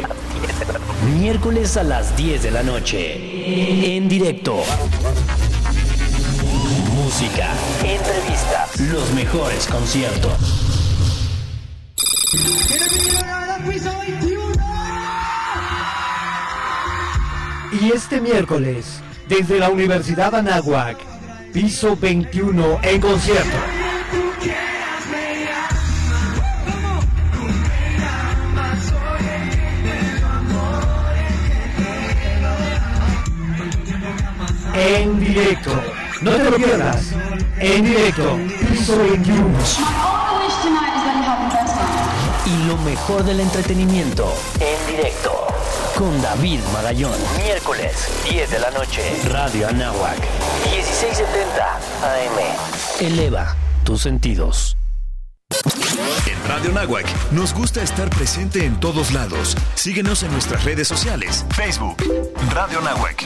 Miércoles a las 10 de la noche. En directo. Música, entrevistas, los mejores conciertos. Y este miércoles, desde la Universidad Anáhuac, piso 21 en concierto. En directo. No te lo pierdas. En directo. Piso 21. Y lo mejor del entretenimiento. En directo. Con David Magallón. Miércoles, 10 de la noche. Radio Anáhuac. 1670 AM. Eleva tus sentidos. En Radio Nahuac, nos gusta estar presente en todos lados. Síguenos en nuestras redes sociales. Facebook, Radio Nahuac.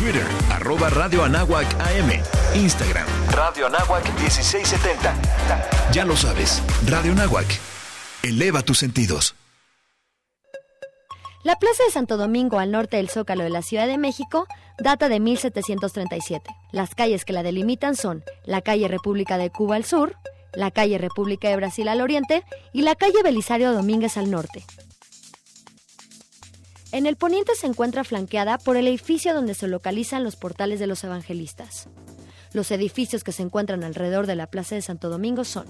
Twitter, arroba Radio Anáhuac AM. Instagram, Radio Anáhuac 1670. Ya lo sabes, Radio Nahuac. Eleva tus sentidos. La Plaza de Santo Domingo, al norte del Zócalo de la Ciudad de México, data de 1737. Las calles que la delimitan son la calle República de Cuba al sur, la calle República de Brasil al oriente y la calle Belisario Domínguez al norte. En el poniente se encuentra flanqueada por el edificio donde se localizan los portales de los evangelistas. Los edificios que se encuentran alrededor de la Plaza de Santo Domingo son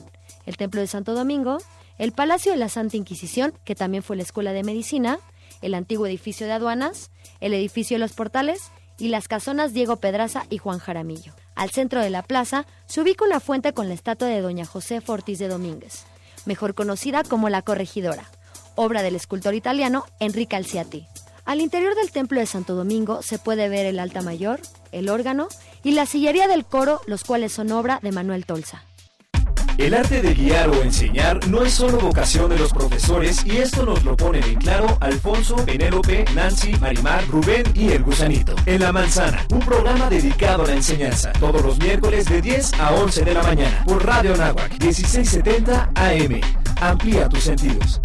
el Templo de Santo Domingo, el Palacio de la Santa Inquisición, que también fue la Escuela de Medicina, el antiguo edificio de aduanas, el edificio de los portales y las casonas Diego Pedraza y Juan Jaramillo. Al centro de la plaza se ubica una fuente con la estatua de Doña José Ortiz de Domínguez, mejor conocida como la Corregidora, obra del escultor italiano Enrique Alciati. Al interior del templo de Santo Domingo se puede ver el alta mayor, el órgano y la sillería del coro, los cuales son obra de Manuel Tolsa. El arte de guiar o enseñar no es solo vocación de los profesores y esto nos lo ponen en claro Alfonso, Penélope, Nancy, Marimar, Rubén y el gusanito. En La Manzana, un programa dedicado a la enseñanza, todos los miércoles de 10 a 11 de la mañana por Radio Nahuac 1670 AM. Amplía tus sentidos.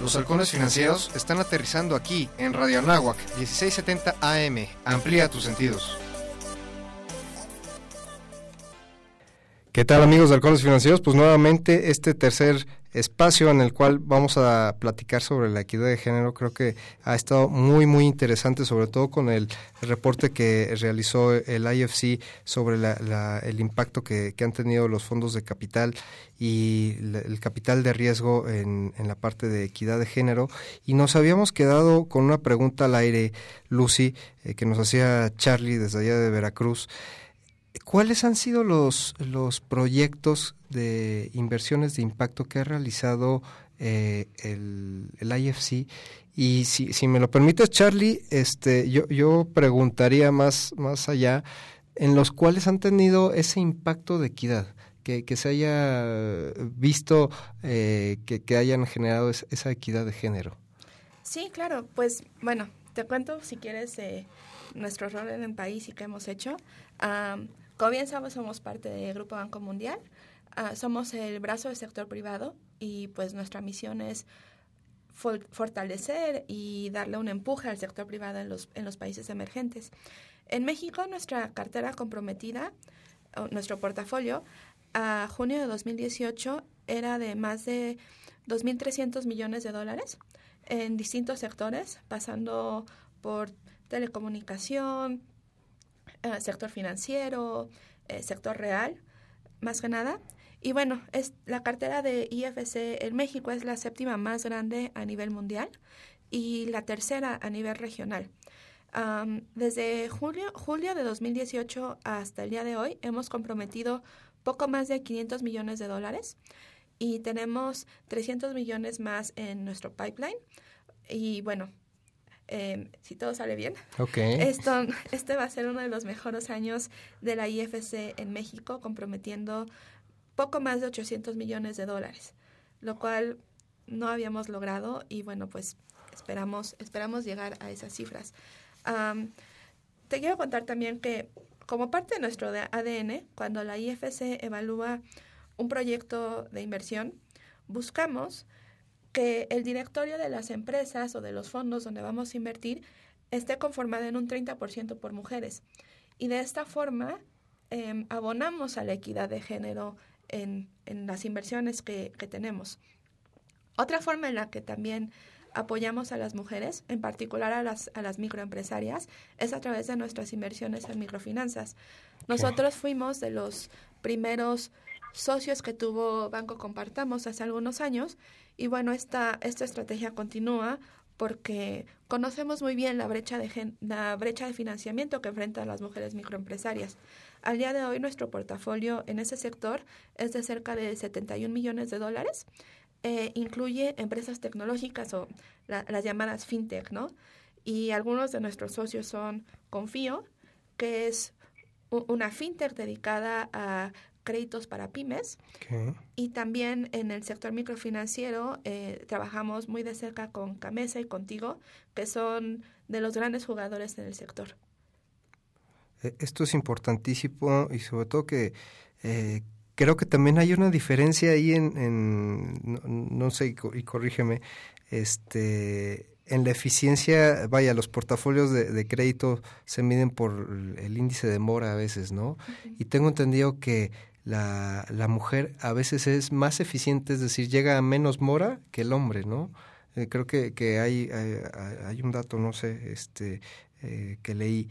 Los halcones financieros están aterrizando aquí en Radio Anáhuac 1670 AM. Amplía tus sentidos. ¿Qué tal amigos de Halcones Financieros? Pues nuevamente este tercer espacio en el cual vamos a platicar sobre la equidad de género creo que ha estado muy muy interesante sobre todo con el, reporte que realizó el IFC sobre el impacto que, han tenido los fondos de capital y el capital de riesgo en, la parte de equidad de género. Y nos habíamos quedado con una pregunta al aire Lucy eh, que nos hacía Charlie desde allá de Veracruz ¿Cuáles han sido los, los proyectos de inversiones de impacto que ha realizado eh, el, el, IFC? Y si, si me lo permites, Charlie, este, yo, yo preguntaría más, más allá, en los cuales han tenido ese impacto de equidad. Que, que, se haya visto eh, que, que, hayan generado esa equidad de género. Sí, claro, pues bueno, te cuento si quieres eh, nuestro rol en el país y qué hemos hecho. Como bien sabes, somos parte del Grupo Banco Mundial. Ah, somos el brazo del sector privado y pues nuestra misión es fortalecer y darle un empuje al sector privado en los, en los países emergentes. En México, nuestra cartera comprometida, nuestro portafolio, a junio de 2018 era de más de 2.300 millones de dólares en distintos sectores, pasando por telecomunicación, eh, sector financiero, eh, sector real, más que nada. Y bueno, es la cartera de IFC en México es la séptima más grande a nivel mundial y la tercera a nivel regional. desde julio, julio de 2018 hasta el día de hoy hemos comprometido poco más de 500 millones de dólares y tenemos 300 millones más en nuestro pipeline. Y bueno, Em, si todo sale bien. Esto, este va a ser uno de los mejores años de la IFC en México, comprometiendo poco más de 800 millones de dólares, lo cual no habíamos logrado y bueno, pues esperamos, esperamos llegar a esas cifras. te quiero contar también que como parte de nuestro ADN, cuando la IFC evalúa un proyecto de inversión, buscamos que el directorio de las empresas o de los fondos donde vamos a invertir esté conformado en un 30% por mujeres. Y de esta forma em, abonamos a la equidad de género en, en las inversiones que, que, tenemos. Otra forma en la que también apoyamos a las mujeres, en particular a las, a las microempresarias, es a través de nuestras inversiones en microfinanzas. Nosotros fuimos de los primeros socios que tuvo Banco Compartamos hace algunos años y bueno, esta, esta estrategia continúa porque conocemos muy bien la brecha, de la brecha de financiamiento que enfrentan las mujeres microempresarias. Al día de hoy nuestro portafolio en ese sector es de cerca de 71 millones de dólares. Eh, incluye empresas tecnológicas o las llamadas fintech, ¿no? Y algunos de nuestros socios son Confío, que es una fintech dedicada a créditos para pymes. Y también en el sector microfinanciero eh, trabajamos muy de cerca con Camesa y contigo, que son de los grandes jugadores en el sector. Eh, Esto es importantísimo y sobre todo que eh, creo que también hay una diferencia ahí en, en no, no sé, y co- y corrígeme, este, en la eficiencia, vaya, los portafolios de, de crédito se miden por el índice de mora a veces, ¿no? Y tengo entendido que la, la mujer a veces es más eficiente, es decir, llega a menos mora que el hombre, ¿no? Eh, creo que, que hay, hay, hay un dato, no sé, este, eh, que leí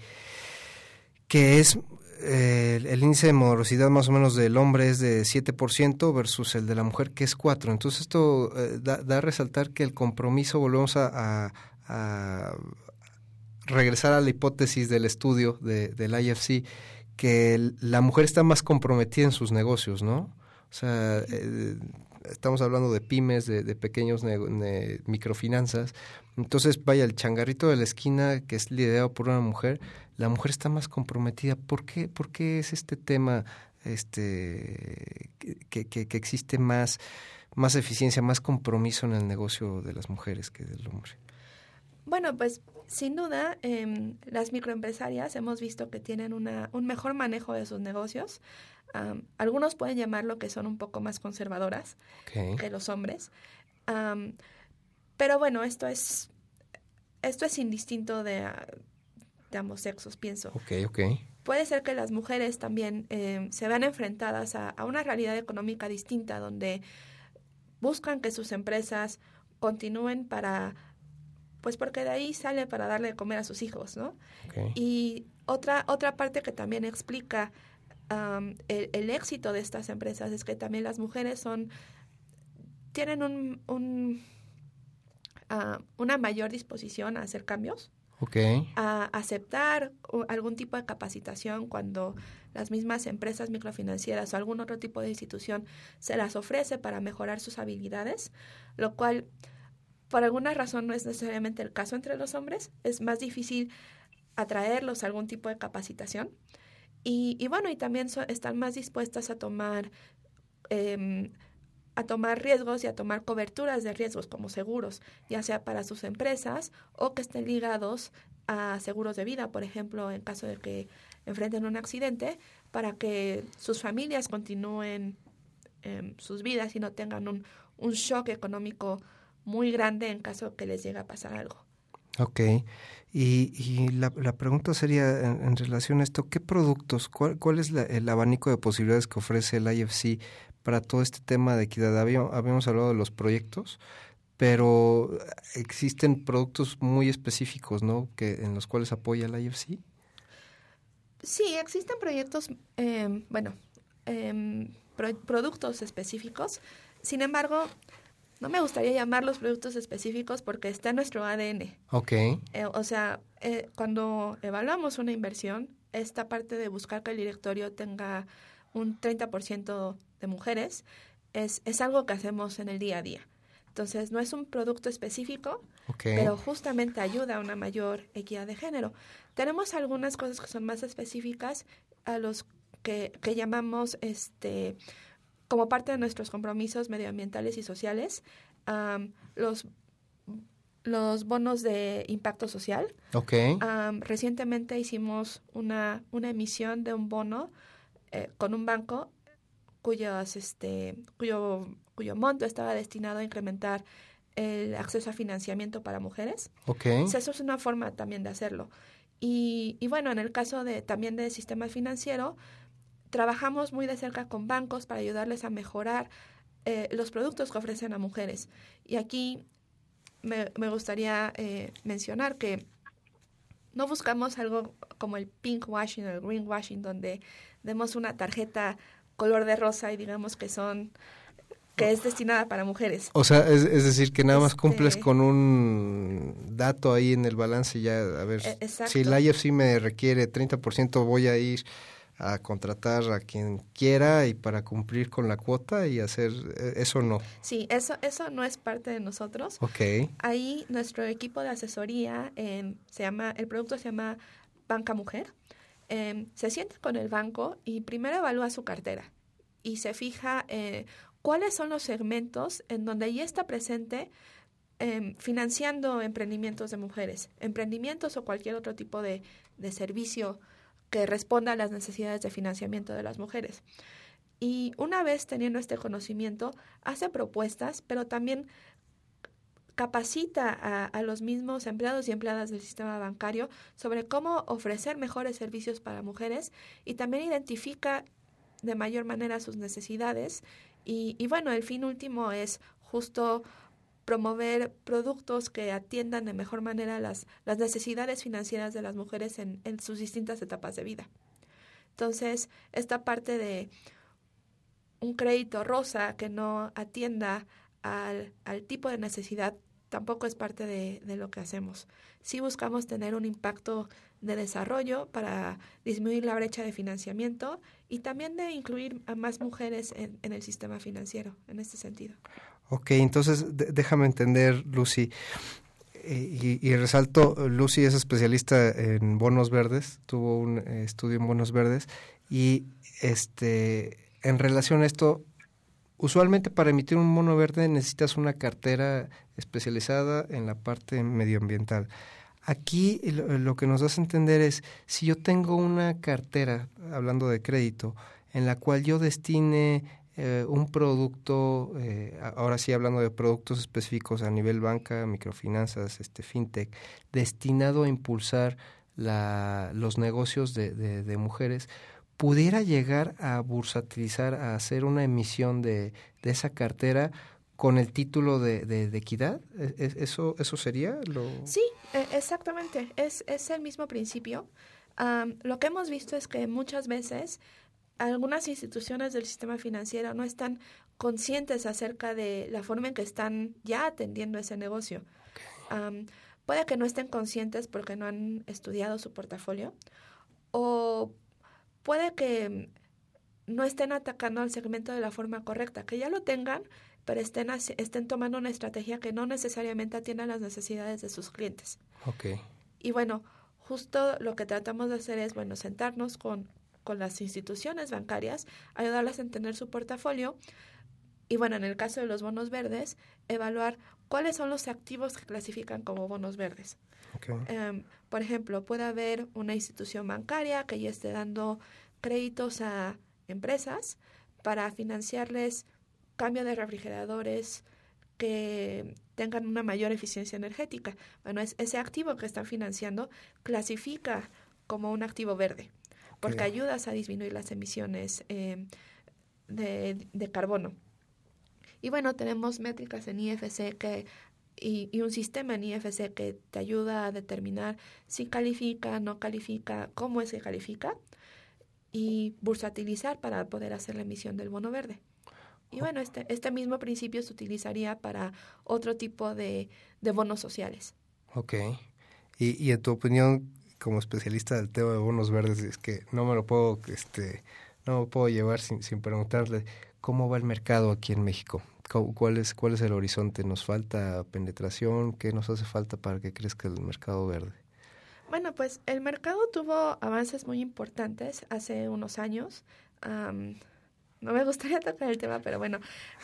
que es eh, el índice de morosidad más o menos del hombre es de 7% versus el de la mujer que es 4%. Entonces esto da, da a resaltar que el compromiso, volvemos a, a- a regresar a la hipótesis del estudio de, del IFC, que la mujer está más comprometida en sus negocios, ¿no? O sea, eh, estamos hablando de pymes, de, pequeños microfinanzas. Entonces, vaya, el changarrito de la esquina que es liderado por una mujer, la mujer está más comprometida. ¿Por qué, por qué es este tema este que, que, que existe más, más eficiencia, más compromiso en el negocio de las mujeres que del hombre? Bueno, pues sin duda, em, las microempresarias hemos visto que tienen una, un mejor manejo de sus negocios. Algunos pueden llamarlo que son un poco más conservadoras que los hombres. Pero bueno, esto es, esto es indistinto de, ah, de ambos sexos, pienso. Ok, ok. Puede ser que las mujeres también em, se vean enfrentadas a, a una realidad económica distinta donde buscan que sus empresas continúen para, pues porque de ahí sale para darle de comer a sus hijos, ¿no? Y otra, otra parte que también explica el, el éxito de estas empresas es que también las mujeres son, tienen un, un, ah, una mayor disposición a hacer cambios a aceptar algún tipo de capacitación cuando las mismas empresas microfinancieras o algún otro tipo de institución se las ofrece para mejorar sus habilidades, lo cual por alguna razón no es necesariamente el caso entre los hombres, es más difícil atraerlos a algún tipo de capacitación. Y, y bueno, y también so- están más dispuestas a tomar em, a tomar riesgos y a tomar coberturas de riesgos como seguros, ya sea para sus empresas o que estén ligados a seguros de vida, por ejemplo, en caso de que enfrenten un accidente, para que sus familias continúen em, sus vidas y no tengan un, un shock económico muy grande en caso que les llegue a pasar algo. Ok. Y, y la, la pregunta sería en, en relación a esto, ¿qué productos, cuál, cuál es la- el abanico de posibilidades que ofrece el IFC para todo este tema de equidad? Había- habíamos hablado de los proyectos, pero existen productos muy específicos, ¿no? Que, en los cuales apoya el IFC. Sí, existen proyectos, em, bueno, em, pro- productos específicos. Sin embargo, no me gustaría llamarlos productos específicos porque está en nuestro ADN. Ok. Eh, o sea, eh, cuando evaluamos una inversión, esta parte de buscar que el directorio tenga un 30% de mujeres es, es algo que hacemos en el día a día. Entonces, no es un producto específico, pero justamente ayuda a una mayor equidad de género. Tenemos algunas cosas que son más específicas a los que, que llamamos este como parte de nuestros compromisos medioambientales y sociales, am, los, los bonos de impacto social. Ok. Am, recientemente hicimos una, una emisión de un bono eh, con un banco cuyos, este, cuyo, cuyo monto estaba destinado a incrementar el acceso a financiamiento para mujeres. Ok. Entonces, eso es una forma también de hacerlo. Y, y bueno, en el caso de también del sistema financiero, trabajamos muy de cerca con bancos para ayudarles a mejorar eh, los productos que ofrecen a mujeres. Y aquí me, me gustaría eh, mencionar que no buscamos algo como el pink washing o el green washing, donde demos una tarjeta color de rosa y digamos que son que es destinada para mujeres. O sea, es, es decir, que nada más cumples Este- con un dato ahí en el balance y ya, a ver, E- exacto. si el IFC me requiere 30%, voy a ir a contratar a quien quiera y para cumplir con la cuota y hacer eh, eso no. Sí, eso, eso no es parte de nosotros. Ok. Ahí nuestro equipo de asesoría em, se llama, el producto se llama Banca Mujer. Em, se sienta con el banco y primero evalúa su cartera y se fija eh, cuáles son los segmentos en donde ya está presente em, financiando emprendimientos de mujeres, emprendimientos o cualquier otro tipo de, de servicio que responda a las necesidades de financiamiento de las mujeres. Y una vez teniendo este conocimiento, hace propuestas, pero también capacita a, los mismos empleados y empleadas del sistema bancario sobre cómo ofrecer mejores servicios para mujeres y también identifica de mayor manera sus necesidades. Y, y bueno, el fin último es justo promover productos que atiendan de mejor manera las, las necesidades financieras de las mujeres en, en sus distintas etapas de vida. Entonces, esta parte de un crédito rosa que no atienda al, al tipo de necesidad tampoco es parte de, de, lo que hacemos. Sí buscamos tener un impacto de desarrollo para disminuir la brecha de financiamiento y también de incluir a más mujeres en, en el sistema financiero, en este sentido. Ok, entonces déjame entender, Lucy, eh, y, resalto, Lucy es especialista en bonos verdes, tuvo un eh, estudio en bonos verdes y este en relación a esto, usualmente para emitir un bono verde necesitas una cartera especializada en la parte medioambiental. Aquí lo que nos das a entender es, si yo tengo una cartera, hablando de crédito, en la cual yo destine eh, un producto, eh, ahora sí hablando de productos específicos a nivel banca, microfinanzas, este fintech, destinado a impulsar la, los negocios de, de, mujeres, pudiera llegar a bursatilizar, a hacer una emisión de, de esa cartera con el título de, de, de equidad? ¿Es, ¿Eso, ¿Eso sería? Lo... Sí, exactamente. Es, es el mismo principio. Um, lo que hemos visto es que muchas veces algunas instituciones del sistema financiero no están conscientes acerca de la forma en que están ya atendiendo ese negocio. Um, puede que no estén conscientes porque no han estudiado su portafolio o puede que no estén atacando al segmento de la forma correcta, que ya lo tengan, pero estén, estén tomando una estrategia que no necesariamente atienda las necesidades de sus clientes. Okay. Y bueno, justo lo que tratamos de hacer es, bueno, sentarnos con, con las instituciones bancarias, ayudarlas a entender su portafolio y bueno, en el caso de los bonos verdes, evaluar cuáles son los activos que clasifican como bonos verdes. Okay. Um, por ejemplo, puede haber una institución bancaria que ya esté dando créditos a empresas para financiarles cambio de refrigeradores que tengan una mayor eficiencia energética. Bueno, es, ese activo que están financiando clasifica como un activo verde porque okay. ayudas a disminuir las emisiones eh, de, de, carbono. Y bueno, tenemos métricas en IFC que, y, y, un sistema en IFC que te ayuda a determinar si califica, no califica, cómo es que califica y bursatilizar para poder hacer la emisión del bono verde. Y bueno, este, este mismo principio se utilizaría para otro tipo de, de bonos sociales. Ok. Y, y en tu opinión, como especialista del tema de bonos verdes es que no me lo puedo este no me puedo llevar sin, sin preguntarle cómo va el mercado aquí en México cuál es cuál es el horizonte nos falta penetración qué nos hace falta para que crezca el mercado verde bueno pues el mercado tuvo avances muy importantes hace unos años no me gustaría tocar el tema, pero bueno,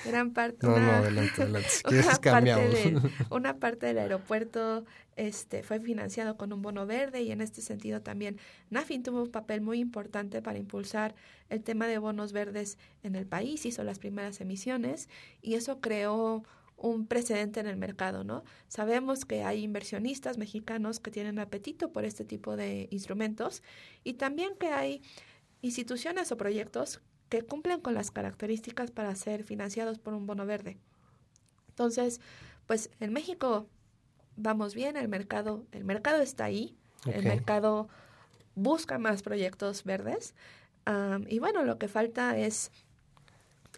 gran parte. No, una, no, adelante, adelante. *laughs* Una. Parte del, *laughs* una parte del aeropuerto este, fue financiado con un bono verde y en este sentido también NAFIN tuvo un papel muy importante para impulsar el tema de bonos verdes en el país, hizo las primeras emisiones y eso creó un precedente en el mercado, ¿no? Sabemos que hay inversionistas mexicanos que tienen apetito por este tipo de instrumentos y también que hay instituciones o proyectos que cumplen con las características para ser financiados por un bono verde. Entonces, pues en México vamos bien, el mercado, el mercado está ahí, okay. el mercado busca más proyectos verdes um, y bueno, lo que falta es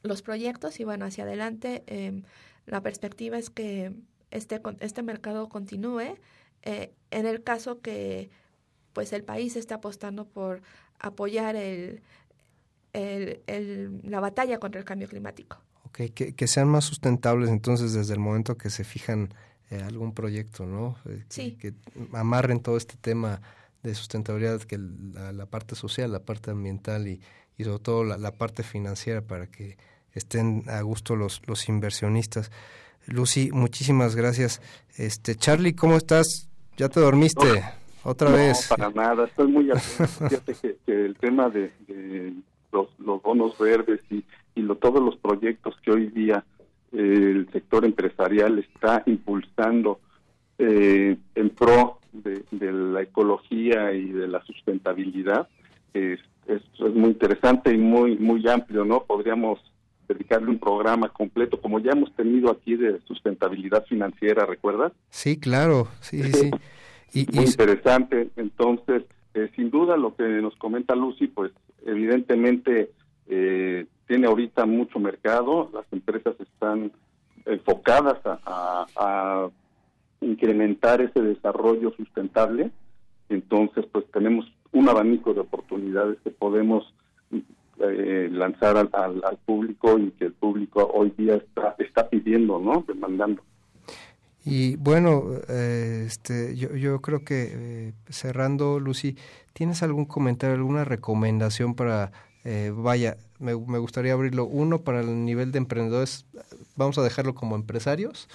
los proyectos y bueno, hacia adelante eh, la perspectiva es que este, este mercado continúe eh, en el caso que pues el país está apostando por apoyar el, el, el, la batalla contra el cambio climático. Ok, que, que, sean más sustentables entonces desde el momento que se fijan eh, algún proyecto, ¿no? Eh, sí. Que, que, amarren todo este tema de sustentabilidad, que la, la, parte social, la parte ambiental y, y sobre todo la, la parte financiera para que estén a gusto los, los inversionistas. Lucy, muchísimas gracias. Este Charlie, ¿cómo estás? ¿Ya te dormiste? Otra no, vez. para nada, estoy muy atento. Fíjate que, que el tema de, de los, los bonos verdes y, y lo, todos los proyectos que hoy día eh, el sector empresarial está impulsando eh, en pro de, de la ecología y de la sustentabilidad es, es, es muy interesante y muy muy amplio, ¿no? Podríamos dedicarle un programa completo, como ya hemos tenido aquí de sustentabilidad financiera, ¿recuerdas? Sí, claro, sí, sí, sí. *laughs* Y, muy y- interesante. Entonces, eh, sin duda lo que nos comenta Lucy, pues evidentemente eh, tiene ahorita mucho mercado, las empresas están enfocadas a, incrementar ese desarrollo sustentable, entonces pues tenemos un abanico de oportunidades que podemos eh, lanzar al, al- público y que el público hoy día está pidiendo, ¿no? Demandando. Y bueno, eh, este, yo, yo creo que eh, cerrando, Lucy, ¿tienes algún comentario, alguna recomendación para, eh, vaya, me, me gustaría abrirlo, uno para el nivel de emprendedores, vamos a dejarlo como empresarios,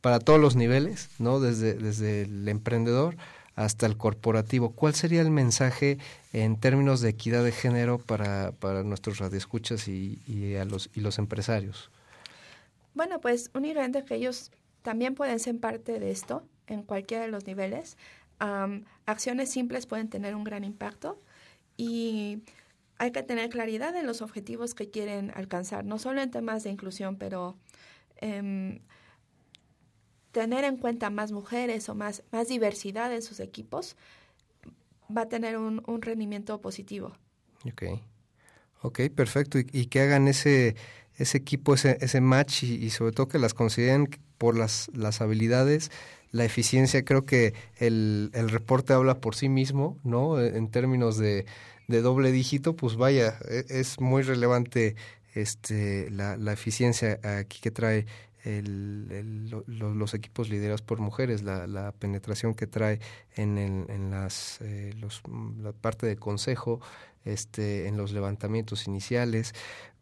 para todos los niveles, ¿no? Desde, desde el emprendedor hasta el corporativo. ¿Cuál sería el mensaje en términos de equidad de género para, para nuestros radioescuchas y, y, a los, y los empresarios? Bueno, pues únicamente que ellos también pueden ser parte de esto en cualquiera de los niveles. Am, acciones simples pueden tener un gran impacto y hay que tener claridad en los objetivos que quieren alcanzar, no solo en temas de inclusión, pero em, tener en cuenta más mujeres o más, más diversidad en sus equipos va a tener un, un rendimiento positivo. Ok, perfecto. Y que hagan ese, ese equipo, ese, ese match y, sobre todo que las consideren por las, las habilidades, la eficiencia. Creo que el, el reporte habla por sí mismo, ¿no? En términos de, de doble dígito, pues vaya, e- es muy relevante este la, la eficiencia aquí que trae el, el- lo- lo- los equipos liderados por mujeres, la, la penetración que trae en, el- en las, eh, los, la parte de consejo, este, en los levantamientos iniciales.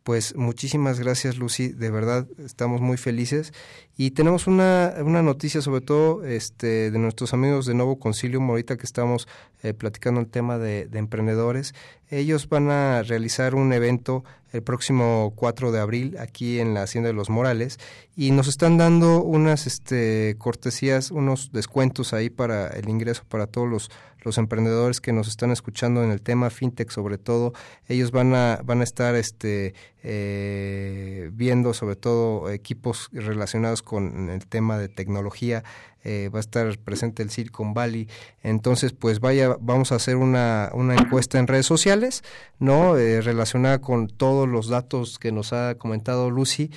Pues muchísimas gracias Lucy, de verdad estamos muy felices. Y tenemos una, una noticia sobre todo este, de nuestros amigos de Nuevo Concilium, ahorita que estamos eh, platicando el tema de, de emprendedores. Ellos van a realizar un evento el próximo 4 de abril aquí en la Hacienda de los Morales y nos están dando unas este, cortesías, unos descuentos ahí para el ingreso para todos los, los emprendedores que nos están escuchando en el tema fintech sobre todo. Ellos van a, van a estar este, eh, viendo sobre todo equipos relacionados con el tema de tecnología. Eh, va a estar presente el Silicon Valley. Entonces, pues vaya, vamos a hacer una, una encuesta en redes sociales, ¿no? Eh, relacionada con todos los datos que nos ha comentado Lucy,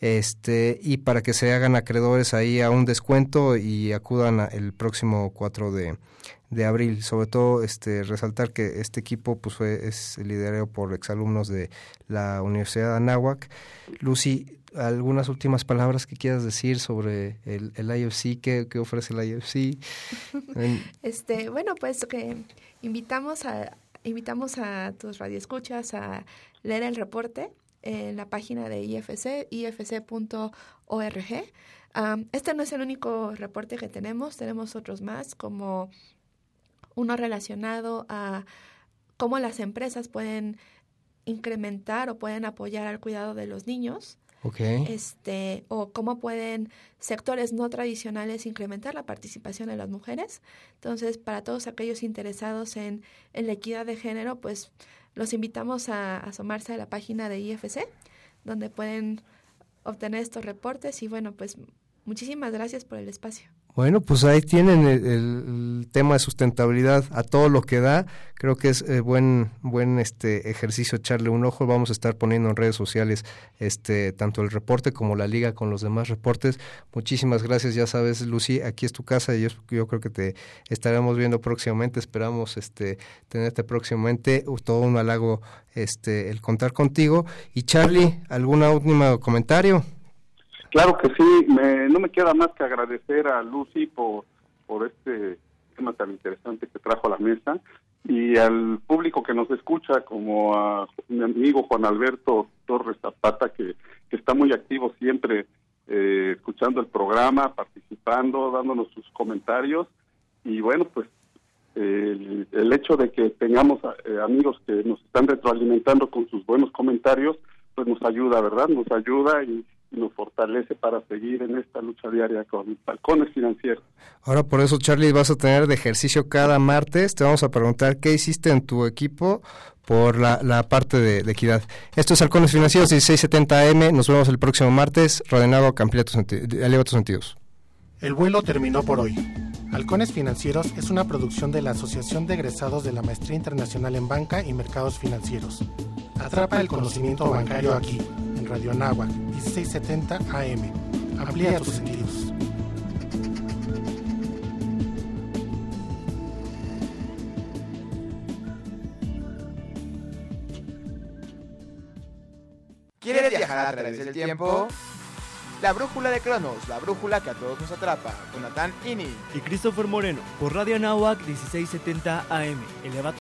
este, y para que se hagan acreedores ahí a un descuento y acudan el próximo 4 de, de abril. Sobre todo, este, resaltar que este equipo pues fue, es liderado por exalumnos de la Universidad de Anáhuac. Lucy, algunas últimas palabras que quieras decir sobre el, el IFC, ¿qué, qué ofrece el IFC? *laughs* Este, bueno, pues que invitamos a invitamos a tus radioescuchas a leer el reporte en la página de IFC, ifc.org. Am, este no es el único reporte que tenemos, tenemos otros más, como uno relacionado a cómo las empresas pueden incrementar o pueden apoyar al cuidado de los niños Ok. este, o cómo pueden sectores no tradicionales incrementar la participación de las mujeres. Entonces, para todos aquellos interesados en, en la equidad de género, pues los invitamos a, asomarse a la página de IFC, donde pueden obtener estos reportes y bueno, pues muchísimas gracias por el espacio. Bueno, pues ahí tienen el, tema de sustentabilidad a todo lo que da. Creo que es eh, buen buen este ejercicio echarle un ojo. Vamos a estar poniendo en redes sociales este tanto el reporte como la liga con los demás reportes. Muchísimas gracias. Ya sabes, Lucy, aquí es tu casa y yo, creo que te estaremos viendo próximamente. Esperamos este tenerte próximamente. Uh, Todo un halago este el contar contigo. Y Charlie, ¿alguna última comentario? Claro que sí, me- no me queda más que agradecer a Lucy por, por este tema tan interesante que trajo a la mesa y al público que nos escucha, como a mi amigo Juan Alberto Torres Zapata, que, que está muy activo siempre eh, escuchando el programa, participando, dándonos sus comentarios. Y bueno, pues el, el hecho de que tengamos eh, amigos que nos están retroalimentando con sus buenos comentarios, pues nos ayuda, ¿verdad? Nos ayuda y, y nos fortalece para seguir en esta lucha diaria con balcones financieros. Ahora por eso, Charlie, vas a tener de ejercicio cada martes. Te vamos a preguntar qué hiciste en tu equipo por la, la parte de, de, equidad. Esto es Halcones Financieros 1670 AM. Nos vemos el próximo martes. Rodenado, amplía tus, eleva tus sentidos. El vuelo terminó por hoy. Halcones Financieros es una producción de la Asociación de Egresados de la Maestría Internacional en Banca y Mercados Financieros. Atrapa el conocimiento bancario aquí, Radio Anáhuac, 1670 AM. Amplía tus sentidos. ¿Quieres viajar a través del tiempo? La brújula de Cronos, la brújula que a todos nos atrapa, con Natán Ini y Christopher Moreno, por Radio Anáhuac 1670 AM. Eleva